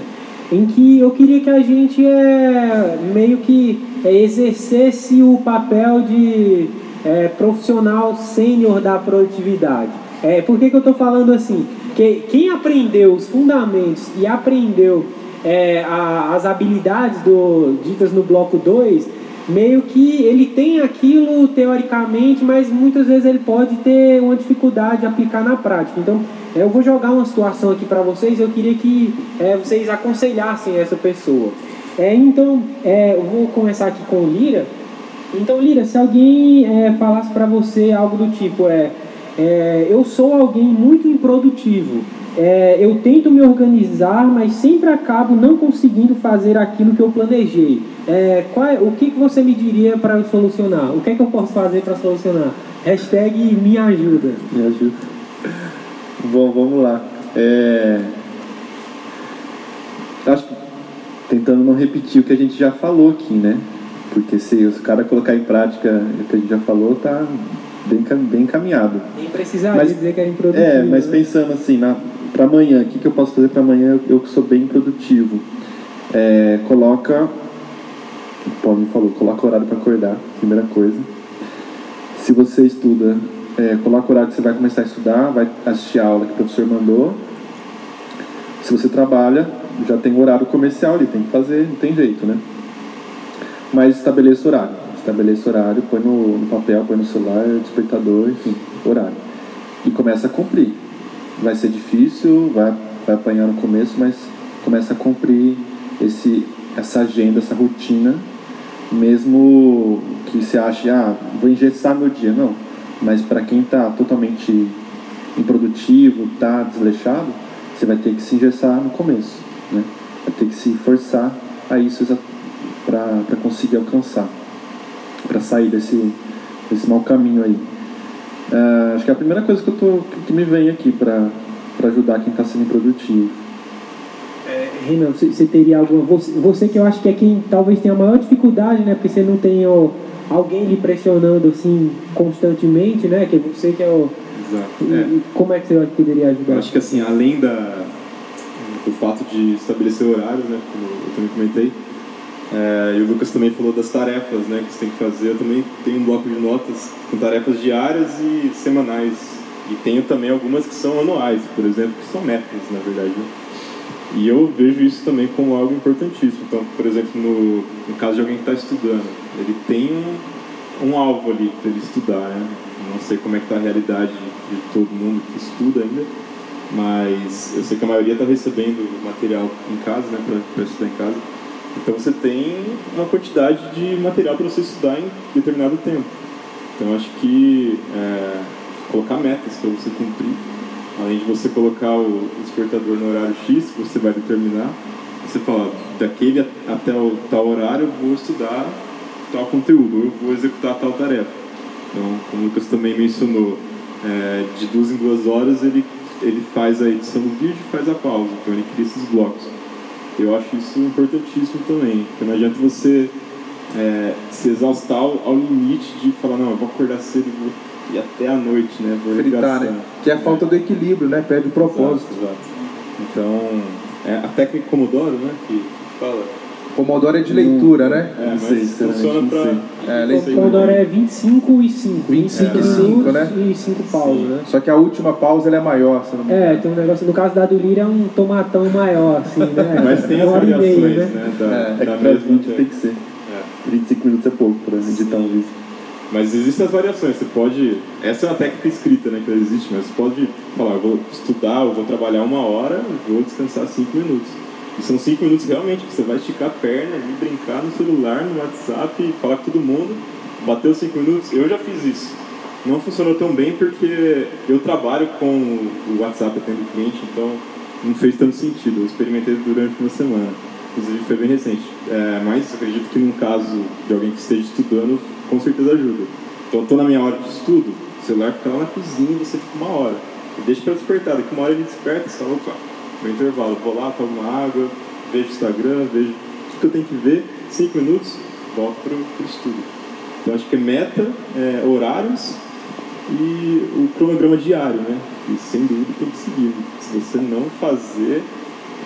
em que eu queria que a gente é, meio que é, exercesse o papel de é, profissional sênior da produtividade. É, por que, que eu estou falando assim? Que quem aprendeu os fundamentos e aprendeu é, a, as habilidades do, ditas no bloco 2, meio que ele tem aquilo teoricamente, mas muitas vezes ele pode ter uma dificuldade de aplicar na prática. Então, eu vou jogar uma situação aqui para vocês, eu queria que é, vocês aconselhassem essa pessoa. É, então, é, eu vou começar aqui com o Lira. Então, Lira, se alguém é, falasse para você algo do tipo, é, é, eu sou alguém muito improdutivo, é, eu tento me organizar, mas sempre acabo não conseguindo fazer aquilo que eu planejei. É, é, o que, que você me diria para solucionar? O que é que eu posso fazer para solucionar? Hashtag me ajuda. Me ajuda. Bom, vamos lá. É... Acho que tentando não repetir o que a gente já falou aqui, né? Porque se o cara colocar em prática o que a gente já falou, tá bem, bem encaminhado. Nem precisaria mas, dizer que é improdutivo. É, mas né? pensando assim, para amanhã, o que, que eu posso fazer para amanhã? Eu que sou bem produtivo. É, coloca, o Paulo me falou, coloca horário para acordar, primeira coisa. Se você estuda, é, coloca o horário que você vai começar a estudar, vai assistir a aula que o professor mandou. Se você trabalha, já tem horário comercial ali, tem que fazer, não tem jeito, né? Mas estabeleça horário. Estabeleça horário, põe no, no papel, põe no celular, despertador, enfim, horário. E começa a cumprir vai ser difícil, vai, vai apanhar no começo, mas começa a cumprir esse, essa agenda, essa rotina, mesmo que você ache, ah, vou engessar meu dia. Não, mas para quem está totalmente improdutivo, está desleixado, você vai ter que se engessar no começo, né? vai ter que se forçar a isso para conseguir alcançar, para sair desse, desse mau caminho aí. Uh, acho que é a primeira coisa que, eu tô, que, me vem aqui para ajudar quem está sendo produtivo. É, Renan, você, teria alguma. Você, você, que eu acho que é quem talvez tenha a maior dificuldade, né? Porque você não tem ó, alguém lhe pressionando assim constantemente, né? Que é você que é o. Exato. É. Como é que você poderia ajudar? Eu acho que assim, além da, do fato de estabelecer horários, né? Como eu também comentei é, e o Lucas também falou das tarefas né, que você tem que fazer. Eu também tenho um bloco de notas com tarefas diárias e semanais. E tenho também algumas que são anuais, por exemplo, que são metas, na verdade. Né? E eu vejo isso também como algo importantíssimo. Então, por exemplo, no, no caso de alguém que está estudando, ele tem um, um alvo ali para ele estudar. Né? Não sei como é que está a realidade de todo mundo que estuda ainda, mas eu sei que a maioria está recebendo material em casa, né, para estudar em casa Então você tem uma quantidade de material para você estudar em determinado tempo. Então acho que é, colocar metas para você cumprir, além de você colocar o despertador no horário X que você vai determinar, você fala, daquele até o tal horário eu vou estudar tal conteúdo, eu vou executar tal tarefa. Então, como o Lucas também mencionou, é, de duas em duas horas ele, ele faz a edição do vídeo e faz a pausa, então ele cria esses blocos. Eu acho isso importantíssimo também, porque não adianta você é, se exaustar ao, ao, limite de falar, não, eu vou acordar cedo e vou ir até a noite, né? Vou Fritar, né? Que é a falta do equilíbrio, né? Perde o propósito. Exato, exato. Então, é, a técnica Pomodoro, né? Que fala. Pomodoro é de leitura, né? É, mas sei, funciona para. É, Pomodoro é 25 e 5. 25 e 5, né? E 5 pausas, né? Só que a última pausa ela é maior, se não me É, tem um negócio. No caso da do Lira é um tomatão maior, assim, né? [laughs] mas tem as variações, meio, né? né? Da, é, é que 20 tem que ser. É. 25 minutos é pouco para editar um vídeo. Mas existem as variações. Você pode. Essa é uma técnica escrita, né? Que existe, mas você pode falar, eu vou estudar, eu vou trabalhar uma hora, vou descansar cinco minutos. E são cinco minutos realmente que você vai esticar a perna e brincar no celular, no WhatsApp, falar com todo mundo. Bateu cinco minutos, eu já fiz isso. Não funcionou tão bem porque eu trabalho com o WhatsApp atendo cliente, então não fez tanto sentido. Eu experimentei durante uma semana. Inclusive foi bem recente. É, mas acredito que num caso de alguém que esteja estudando, com certeza ajuda. Então, estou na minha hora de estudo, o celular fica lá na cozinha, você fica uma hora. Deixa para despertar, daqui uma hora ele desperta e você fala, opa, no intervalo, vou lá, tomo uma água, vejo o Instagram, vejo o que eu tenho que ver, cinco minutos, volto para o estudo. Então, acho que é meta, é, horários e o cronograma diário, né? E sem dúvida tem que seguir. Se você não fazer,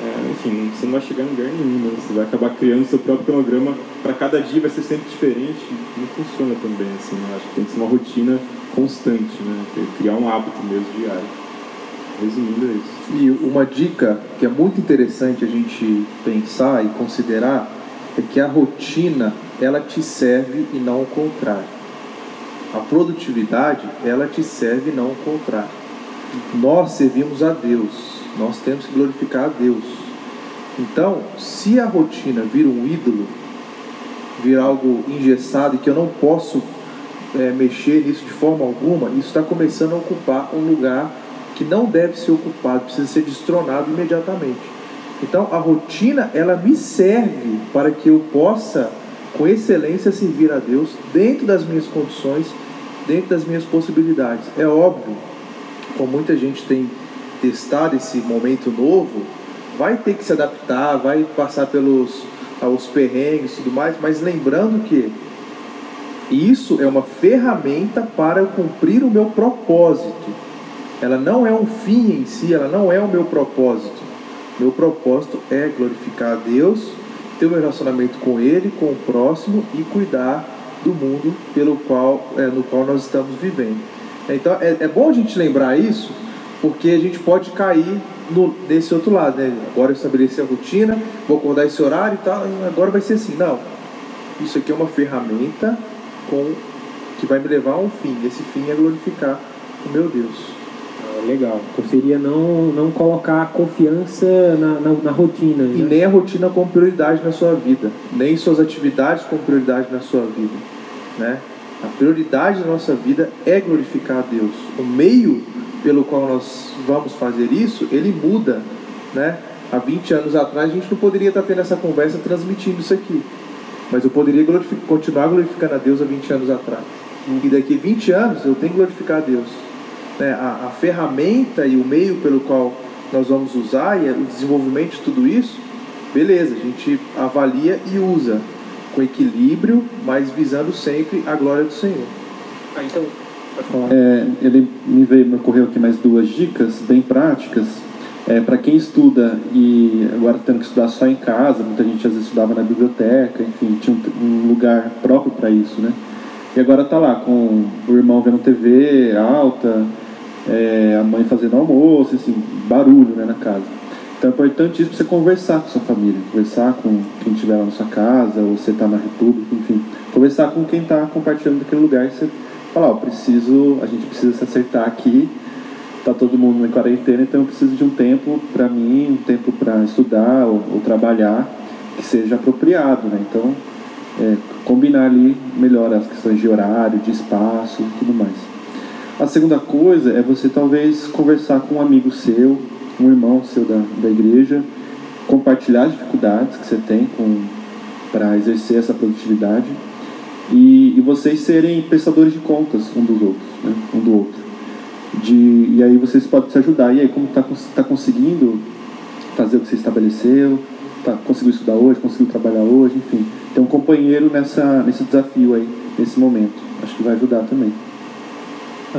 é, enfim, você não vai chegar em lugar nenhum, né? Você vai acabar criando seu próprio cronograma para cada dia, vai ser sempre diferente. Não funciona também, assim, né? Acho que tem que ser uma rotina constante, né? Criar um hábito mesmo diário. Resumindo, é isso. E uma dica que é muito interessante a gente pensar e considerar é que a rotina, ela te serve e não o contrário. A produtividade, ela te serve e não o contrário. Nós servimos a Deus nós temos que glorificar a Deus. Então, se a rotina vira um ídolo, vira algo engessado e que eu não posso é, mexer nisso de forma alguma, isso está começando a ocupar um lugar que não deve ser ocupado, precisa ser destronado imediatamente. Então, a rotina ela me serve para que eu possa, com excelência, servir a Deus dentro das minhas condições, dentro das minhas possibilidades. É óbvio, como muita gente tem testar esse momento novo, vai ter que se adaptar, vai passar pelos os perrengues e tudo mais, mas lembrando que isso é uma ferramenta para eu cumprir o meu propósito. Ela não é um fim em si, ela não é o meu propósito. Meu propósito é glorificar a Deus, ter um relacionamento com Ele, com o próximo e cuidar do mundo pelo qual, é, no qual nós estamos vivendo. Então é, é bom a gente lembrar isso, porque a gente pode cair no, nesse outro lado, né? Agora eu estabeleci a rotina, vou acordar esse horário e tal, agora vai ser assim. Não. Isso aqui é uma ferramenta com, que vai me levar a um fim. Esse fim é glorificar o meu Deus. Legal. Então seria não, não colocar confiança na, na, na rotina. Né? E nem a rotina como prioridade na sua vida. Nem suas atividades como prioridade na sua vida. Né? A prioridade da nossa vida é glorificar a Deus. O meio pelo qual nós vamos fazer isso, ele muda, né? Há 20 anos atrás a gente não poderia estar tendo essa conversa transmitindo isso aqui. Mas eu poderia glorific continuar glorificando a Deus há 20 anos atrás. E daqui 20 anos eu tenho que glorificar a Deus. Né? A, a ferramenta e o meio pelo qual nós vamos usar e o desenvolvimento de tudo isso, beleza, a gente avalia e usa com equilíbrio, mas visando sempre a glória do Senhor. Ah, então é, ele me veio, me ocorreu aqui mais duas dicas bem práticas. É, para quem estuda e agora tendo que estudar só em casa, muita gente às vezes estudava na biblioteca, enfim, tinha um, um lugar próprio para isso, né? E agora tá lá com o irmão vendo TV alta, é, a mãe fazendo almoço, assim, barulho né, na casa. Então é para você conversar com sua família, conversar com quem estiver lá na sua casa, ou você está na República, enfim, conversar com quem está compartilhando daquele lugar você falar, ó, preciso, a gente precisa se acertar aqui, tá todo mundo em quarentena, então eu preciso de um tempo para mim, um tempo para estudar ou, ou, trabalhar, que seja apropriado, né? Então, é, combinar ali melhor as questões de horário, de espaço e tudo mais. A segunda coisa é você talvez conversar com um amigo seu, um irmão seu da, da igreja, compartilhar as dificuldades que você tem para exercer essa produtividade e, e, vocês serem prestadores de contas um dos outros, né? um do outro. De, e aí vocês podem se ajudar. E aí, como está tá conseguindo fazer o que você estabeleceu? Tá, conseguiu estudar hoje, conseguiu trabalhar hoje, enfim. Ter um companheiro nessa, nesse desafio aí, nesse momento. Acho que vai ajudar também.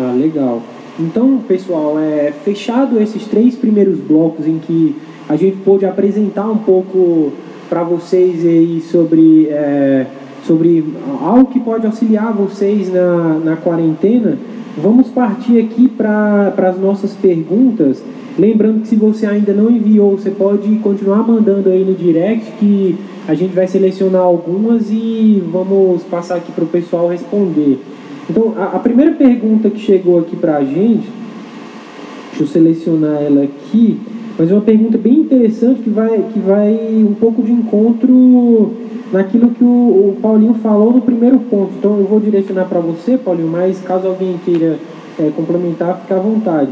Ah, legal. Então, pessoal, é fechado esses três primeiros blocos em que a gente pôde apresentar um pouco para vocês aí sobre, é, sobre algo que pode auxiliar vocês na, na quarentena. Vamos partir aqui para as nossas perguntas. Lembrando que se você ainda não enviou, você pode continuar mandando aí no direct que a gente vai selecionar algumas e vamos passar aqui para o pessoal responder. Então, a, a, primeira pergunta que chegou aqui para a gente, deixa eu selecionar ela aqui, mas é uma pergunta bem interessante que vai, que vai um pouco de encontro naquilo que o, o Paulinho falou no primeiro ponto. Então, eu vou direcionar para você, Paulinho, mas caso alguém queira é, complementar, fique à vontade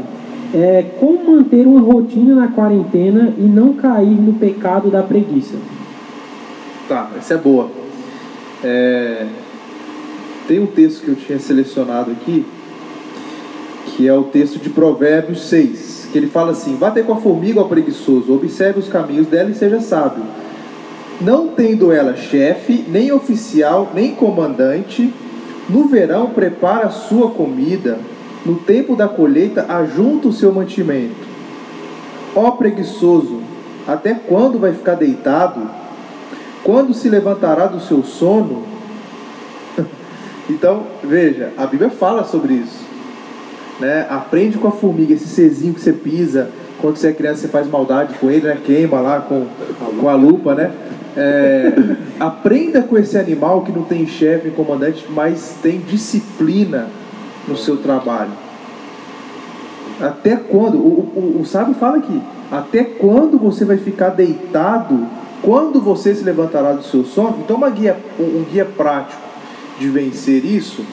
é, como manter uma rotina na quarentena e não cair no pecado da preguiça. Tá, essa é boa. É, tem um texto que eu tinha selecionado aqui, que é o texto de Provérbios 6, que ele fala assim: ter com a formiga, ó preguiçoso, observe os caminhos dela e seja sábio. Não tendo ela chefe, nem oficial, nem comandante, no verão prepara a sua comida, no tempo da colheita, ajunta o seu mantimento. Ó preguiçoso, até quando vai ficar deitado? Quando se levantará do seu sono? Então, veja, a Bíblia fala sobre isso. Né? Aprende com a formiga, esse cezinho que você pisa, quando você é criança você faz maldade com ele, né? queima lá com, com a lupa, né? É, [laughs] aprenda com esse animal que não tem chefe, comandante, mas tem disciplina no seu trabalho? Até quando? O, o, o sábio fala aqui: até quando você vai ficar deitado? Quando você se levantará do seu sono? Então, uma guia, um, um guia prático de vencer isso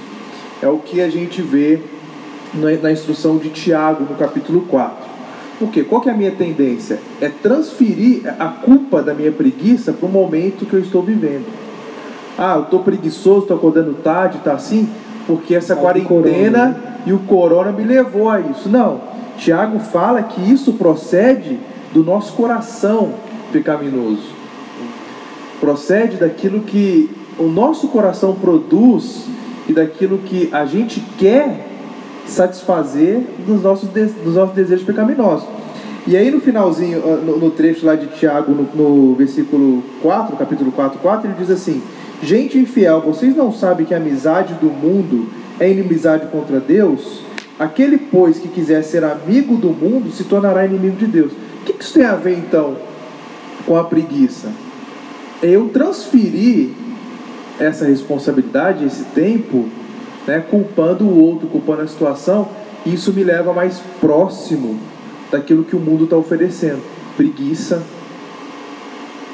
é o que a gente vê na instrução de Tiago, no capítulo 4. Por quê? Qual que é a minha tendência? É transferir a culpa da minha preguiça para o momento que eu estou vivendo. Ah, eu estou preguiçoso, estou acordando tarde, está assim porque essa quarentena né? e o corona me levou a isso. Não. Tiago fala que isso procede do nosso coração pecaminoso. Procede daquilo que o nosso coração produz e daquilo que a gente quer satisfazer dos nossos, dos nossos desejos pecaminosos. E aí no finalzinho, ah, no, no trecho lá de Tiago, no, no versículo 4, capítulo 4, 4, ele diz assim: Gente infiel, vocês não sabem que a amizade do mundo é inimizade contra Deus? Aquele, pois, que quiser ser amigo do mundo se tornará inimigo de Deus. O que isso tem a ver, então, com a preguiça? É eu transferir essa responsabilidade, esse tempo, né, culpando o outro, culpando a situação, isso me leva mais próximo daquilo que o mundo está oferecendo. Preguiça,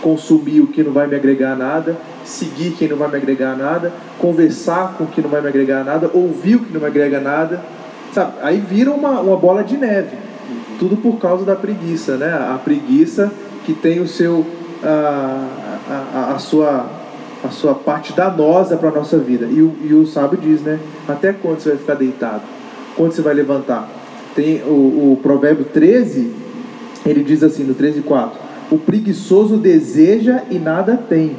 consumir o que não vai me agregar nada, seguir quem não vai me agregar nada, conversar com quem não vai me agregar nada, ouvir o que não me agrega nada. Sabe? Aí vira uma, uma bola de neve. Tudo por causa da preguiça, né? A preguiça que tem o seu a, a, a sua a sua parte danosa para a nossa vida. E o, e o sábio diz, né? Até quando você vai ficar deitado? Quando você vai levantar? Tem o, o provérbio 13, ele diz assim, no 13 4, o preguiçoso deseja e nada tem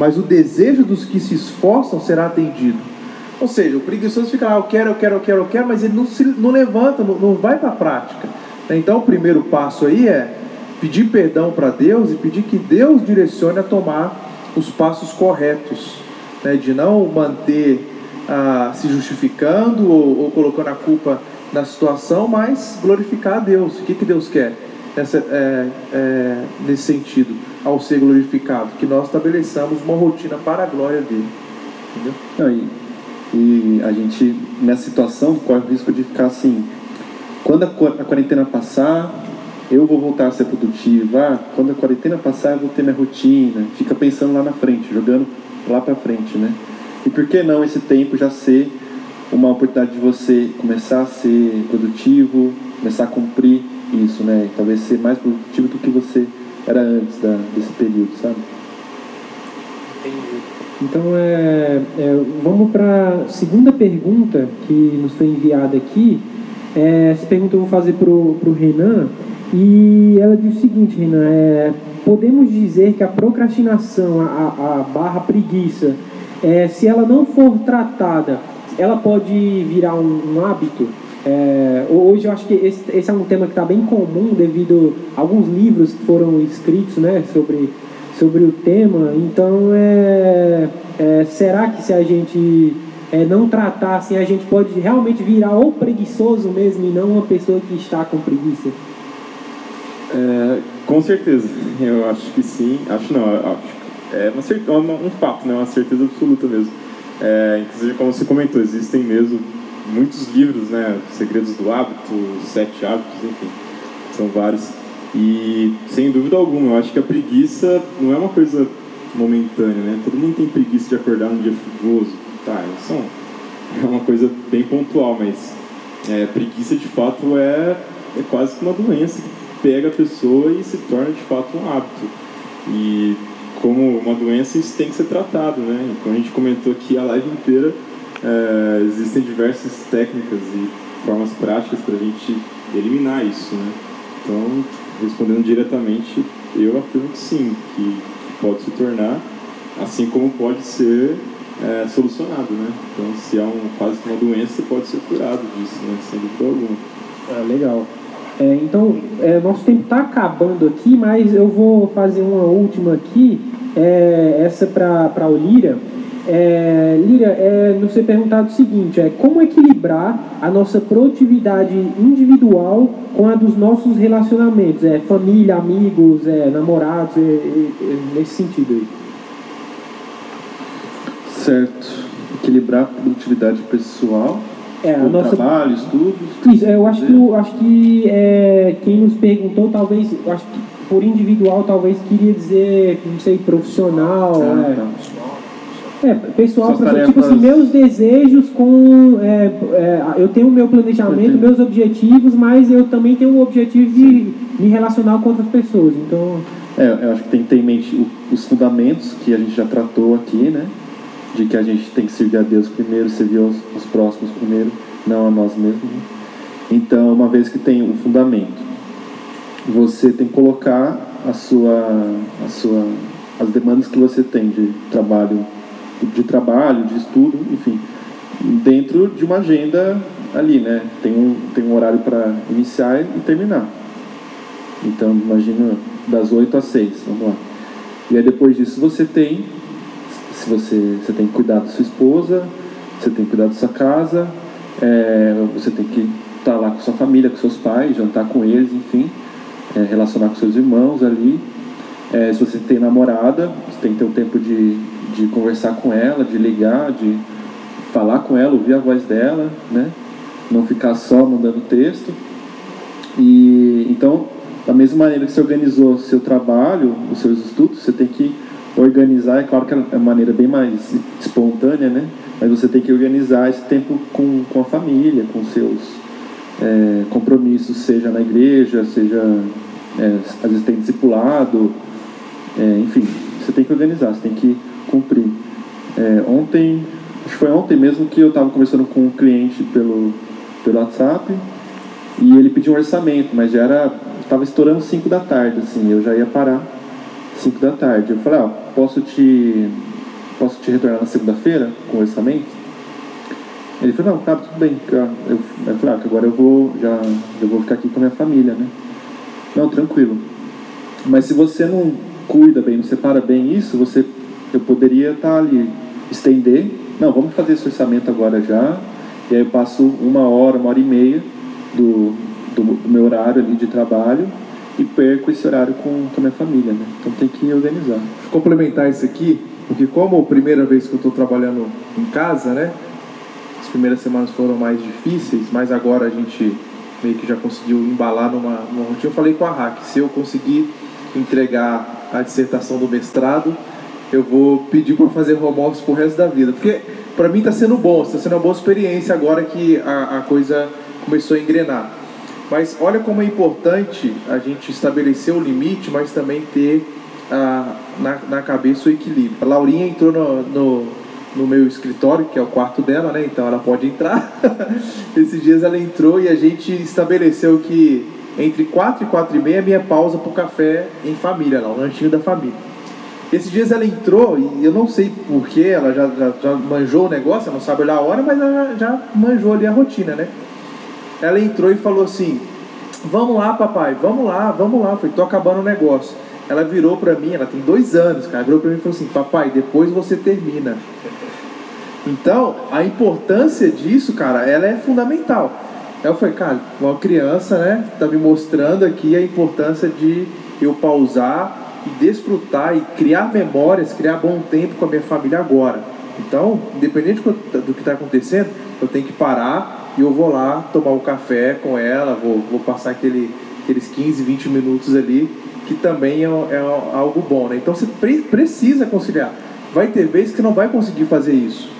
mas o desejo dos que se esforçam será atendido. Ou seja, o preguiçoso fica lá, eu quero, eu quero, eu quero, eu quero, mas ele não, se, não levanta, não, não vai para a prática. Então, o primeiro passo aí é pedir perdão para Deus e pedir que Deus direcione a tomar os passos corretos, né? de não manter ah, se justificando ou, ou, colocando a culpa na situação, mas glorificar a Deus. O que, que Deus quer nessa, é, é, nesse sentido? ao ser glorificado, que nós estabeleçamos uma rotina para a glória dele. Entendeu? Não, e, e a gente, nessa situação, corre o risco de ficar assim: quando a quarentena passar, eu vou voltar a ser produtivo, ah, quando a quarentena passar eu vou ter minha rotina, fica pensando lá na frente, jogando lá para frente, né? E por que não esse tempo já ser uma oportunidade de você começar a ser produtivo, começar a cumprir isso, né? E talvez ser mais produtivo do que você era antes da, desse período, sabe? Entendi. Então, é, é vamos para a segunda pergunta que nos foi enviada aqui. É, essa pergunta eu vou fazer para o Renan. E ela diz o seguinte, Renan, é, podemos dizer que a procrastinação, a, a barra preguiça, é, se ela não for tratada, ela pode virar um, um hábito? É, hoje eu acho que esse, esse é um tema que está bem comum devido a alguns livros que foram escritos né, sobre, sobre o tema. Então, é, é será que se a gente é, não tratar assim, a gente pode realmente virar ou preguiçoso mesmo e não uma pessoa que está com preguiça? É, com certeza, eu acho que sim. Acho não, acho é uma certeza, um fato, né? uma certeza absoluta mesmo. É, inclusive, como você comentou, existem mesmo muitos livros, né? Segredos do Hábito, Sete Hábitos, enfim, são vários. E sem dúvida alguma, eu acho que a preguiça não é uma coisa momentânea, né? Todo mundo tem preguiça de acordar num dia chuvoso, tá? Isso é uma coisa bem pontual, mas é, preguiça de fato é, é quase que uma doença pega a pessoa e se torna de fato um hábito. E como uma doença, isso tem que ser tratado, né? como a gente comentou aqui a live inteira, é, existem diversas técnicas e formas práticas para a gente eliminar isso, né? Então, respondendo diretamente, eu afirmo que sim, que, que pode se tornar, assim como pode ser é, solucionado, né? Então, se há um, quase que uma doença, pode ser curado disso, né? Sem dúvida alguma. Ah, legal. É, então, é, nosso tempo está acabando aqui, mas eu vou fazer uma última aqui, é, essa para a Olíria. É, Líria, é, nos ser perguntado o seguinte, é como equilibrar a nossa produtividade individual com a dos nossos relacionamentos, é, família, amigos, é, namorados, é, nesse sentido aí. Certo. Equilibrar a produtividade pessoal é, a nossa... trabalho, estudos. Isso, eu acho que, eu acho que é, quem nos perguntou, talvez, acho que por individual, talvez queria dizer, não sei, profissional. Ah, é. Tá. É, pessoal, tipo assim, meus desejos com. É, é, eu tenho o meu planejamento, meus objetivos, mas eu também tenho o objetivo de me relacionar com outras pessoas. Então. É, eu acho que tem que ter em mente os fundamentos que a gente já tratou aqui, né? De que a gente tem que servir a Deus primeiro, servir os, os próximos primeiro, não a nós mesmos. Né? Então, uma vez que tem o um fundamento, você tem que colocar a sua, a sua, as demandas que você tem de trabalho, de trabalho, de estudo, enfim, dentro de uma agenda ali, né? Tem um, tem um horário para iniciar e terminar. Então, imagina das 8 às 6, vamos lá. E aí depois disso você tem se você, você tem que cuidar da sua esposa, você tem que cuidar da sua casa, é, você tem que estar lá com sua família, com seus pais, jantar com eles, enfim, é, relacionar com seus irmãos ali. É, se você tem namorada, você tem que ter o um tempo de, de conversar com ela, de ligar, de falar com ela, ouvir a voz dela, né? Não ficar só mandando texto. E então, da mesma maneira que você organizou seu trabalho, os seus estudos, você tem que organizar, é claro que é uma maneira bem mais espontânea, né? Mas você tem que organizar esse tempo com, com a família, com seus é, compromissos, seja na igreja, seja é, às vezes tem discipulado, é, enfim, você tem que organizar, você tem que cumprir. É, ontem, acho que foi ontem mesmo que eu estava conversando com um cliente pelo, pelo WhatsApp e ele pediu um orçamento, mas já era, estava estourando 5 da tarde, assim, eu já ia parar 5 da tarde. Eu falei, ah, posso te, posso te retornar na segunda-feira com o orçamento? Ele falou, não, tá, tudo bem. Eu, eu falei, ah, que agora eu vou, já, eu vou ficar aqui com a minha família, né? Não, tranquilo. Mas se você não cuida bem, não separa bem isso, você, eu poderia estar tá ali, estender. Não, vamos fazer esse orçamento agora já. E aí eu passo uma hora, uma hora e meia do, do, do meu horário ali de trabalho e perco esse horário com, com a minha família, né? Então tem que organizar. Complementar isso aqui, porque como a primeira vez que eu estou trabalhando em casa, né? As primeiras semanas foram mais difíceis, mas agora a gente meio que já conseguiu embalar numa, numa rotina. Eu falei com a Hack, se eu conseguir entregar a dissertação do mestrado, eu vou pedir para fazer home office pro resto da vida. Porque para mim está sendo bom, está sendo uma boa experiência agora que a, a coisa começou a engrenar. Mas olha como é importante a gente estabelecer o limite, mas também ter ah, na, na cabeça o equilíbrio. A Laurinha entrou no, no, no, meu escritório, que é o quarto dela, né? Então ela pode entrar. [laughs] Esses dias ela entrou e a gente estabeleceu que entre 4 e 4 e meia é minha pausa para o café em família, lá, o lanchinho da família. Esses dias ela entrou e eu não sei porquê, ela já, já, já, manjou o negócio, ela não sabe olhar a hora, mas ela já manjou ali a rotina, né? Ela entrou e falou assim: Vamos lá, papai, vamos lá, vamos lá. Falei: Tô acabando o negócio. Ela virou pra mim, ela tem dois anos, cara, virou pra mim e falou assim: Papai, depois você termina. Então, a importância disso, cara, ela é fundamental. Eu falei, cara, uma criança, né, tá me mostrando aqui a importância de eu pausar e desfrutar e criar memórias, criar bom tempo com a minha família agora. Então, independente do que está acontecendo, eu tenho que parar e eu vou lá tomar um café com ela, vou, vou passar aquele, aqueles 15, 20 minutos ali, que também é, é algo bom. Né? Então, você pre precisa conciliar. Vai ter vezes que não vai conseguir fazer isso.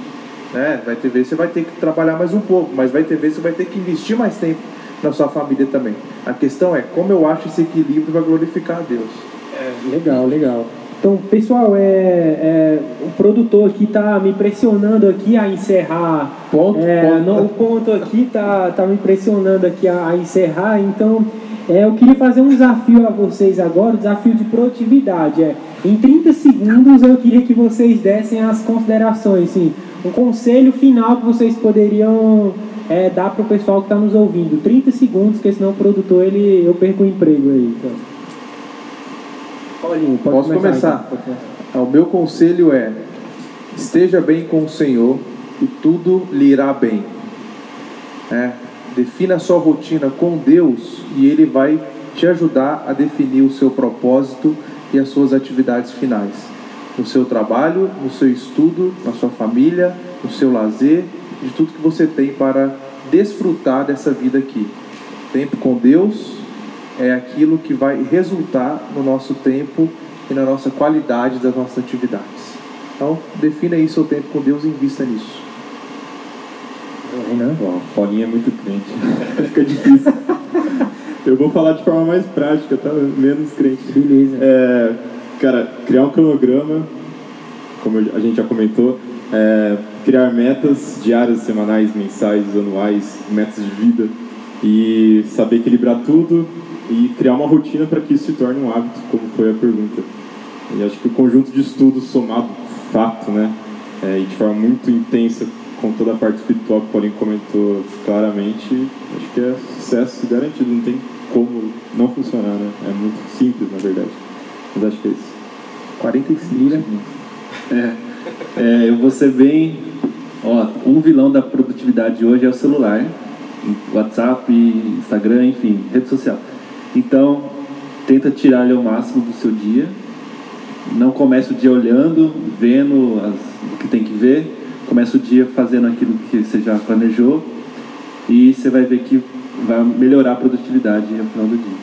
Né? Vai ter vezes que você vai ter que trabalhar mais um pouco, mas vai ter vezes que você vai ter que investir mais tempo na sua família também. A questão é como eu acho esse equilíbrio para glorificar a Deus. É, legal, legal. Então, pessoal, é, é, o produtor aqui está me pressionando aqui a encerrar. Ponto, é, ponto. No, o ponto aqui está tá me pressionando aqui a, a encerrar. Então, é, eu queria fazer um desafio a vocês agora, um desafio de produtividade. É, em 30 segundos eu queria que vocês dessem as considerações, assim, um conselho final que vocês poderiam é, dar para o pessoal que está nos ouvindo. 30 segundos, porque senão o produtor ele, eu perco o emprego aí. Então. Paulinho, pode Posso começar? começar? Pode começar. Ah, o meu conselho é: esteja bem com o Senhor e tudo lhe irá bem. É, defina a sua rotina com Deus e Ele vai te ajudar a definir o seu propósito e as suas atividades finais. No seu trabalho, no seu estudo, na sua família, no seu lazer, de tudo que você tem para desfrutar dessa vida aqui. Tempo com Deus é aquilo que vai resultar no nosso tempo e na nossa qualidade das nossas atividades. Então, defina aí seu tempo com Deus e invista nisso. Renan? Bom, Paulinho é muito crente. [laughs] Fica difícil. Eu vou falar de forma mais prática, tá? Menos crente. Beleza. É, cara, criar um cronograma, como a gente já comentou, é, criar metas diárias, semanais, mensais, anuais, metas de vida e saber equilibrar tudo e criar uma rotina para que isso se torne um hábito, como foi a pergunta. E acho que o conjunto de estudos somado, fato, né, é, e de forma muito intensa, com toda a parte espiritual que o Paulinho comentou claramente, acho que é sucesso garantido, não tem como não funcionar, né? É muito simples, na verdade. Mas acho que é isso. 45 né? É, é, eu vou ser bem. Ó, um vilão da produtividade hoje é o celular, WhatsApp, Instagram, enfim, rede social. Então, tenta tirar ele ao máximo do seu dia. Não comece o dia olhando, vendo as, o que tem que ver. Comece o dia fazendo aquilo que você já planejou. E você vai ver que vai melhorar a produtividade no final do dia.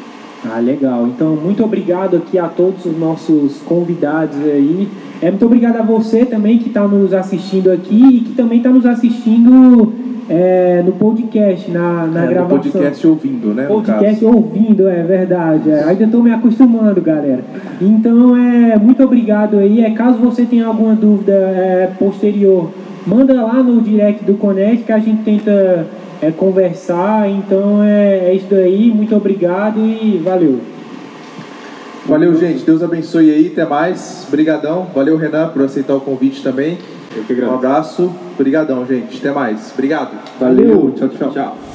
Ah, legal. Então, muito obrigado aqui a todos os nossos convidados aí. É, muito obrigado a você também que está nos assistindo aqui e que também está nos assistindo é, no podcast, na, na é, gravação. No podcast ouvindo, né? Podcast ouvindo, é verdade. É. Ainda estou me acostumando, galera. Então, é, muito obrigado aí. É, caso você tenha alguma dúvida é, posterior, manda lá no direct do Connect que a gente tenta é, conversar. Então, é, é isso aí. Muito obrigado e valeu. Valeu, gente. Deus abençoe aí. Até mais. Obrigadão. Valeu, Renan, por aceitar o convite também. Um abraço. Obrigadão, gente. Até mais. Obrigado. Valeu. Tchau, tchau. Tchau.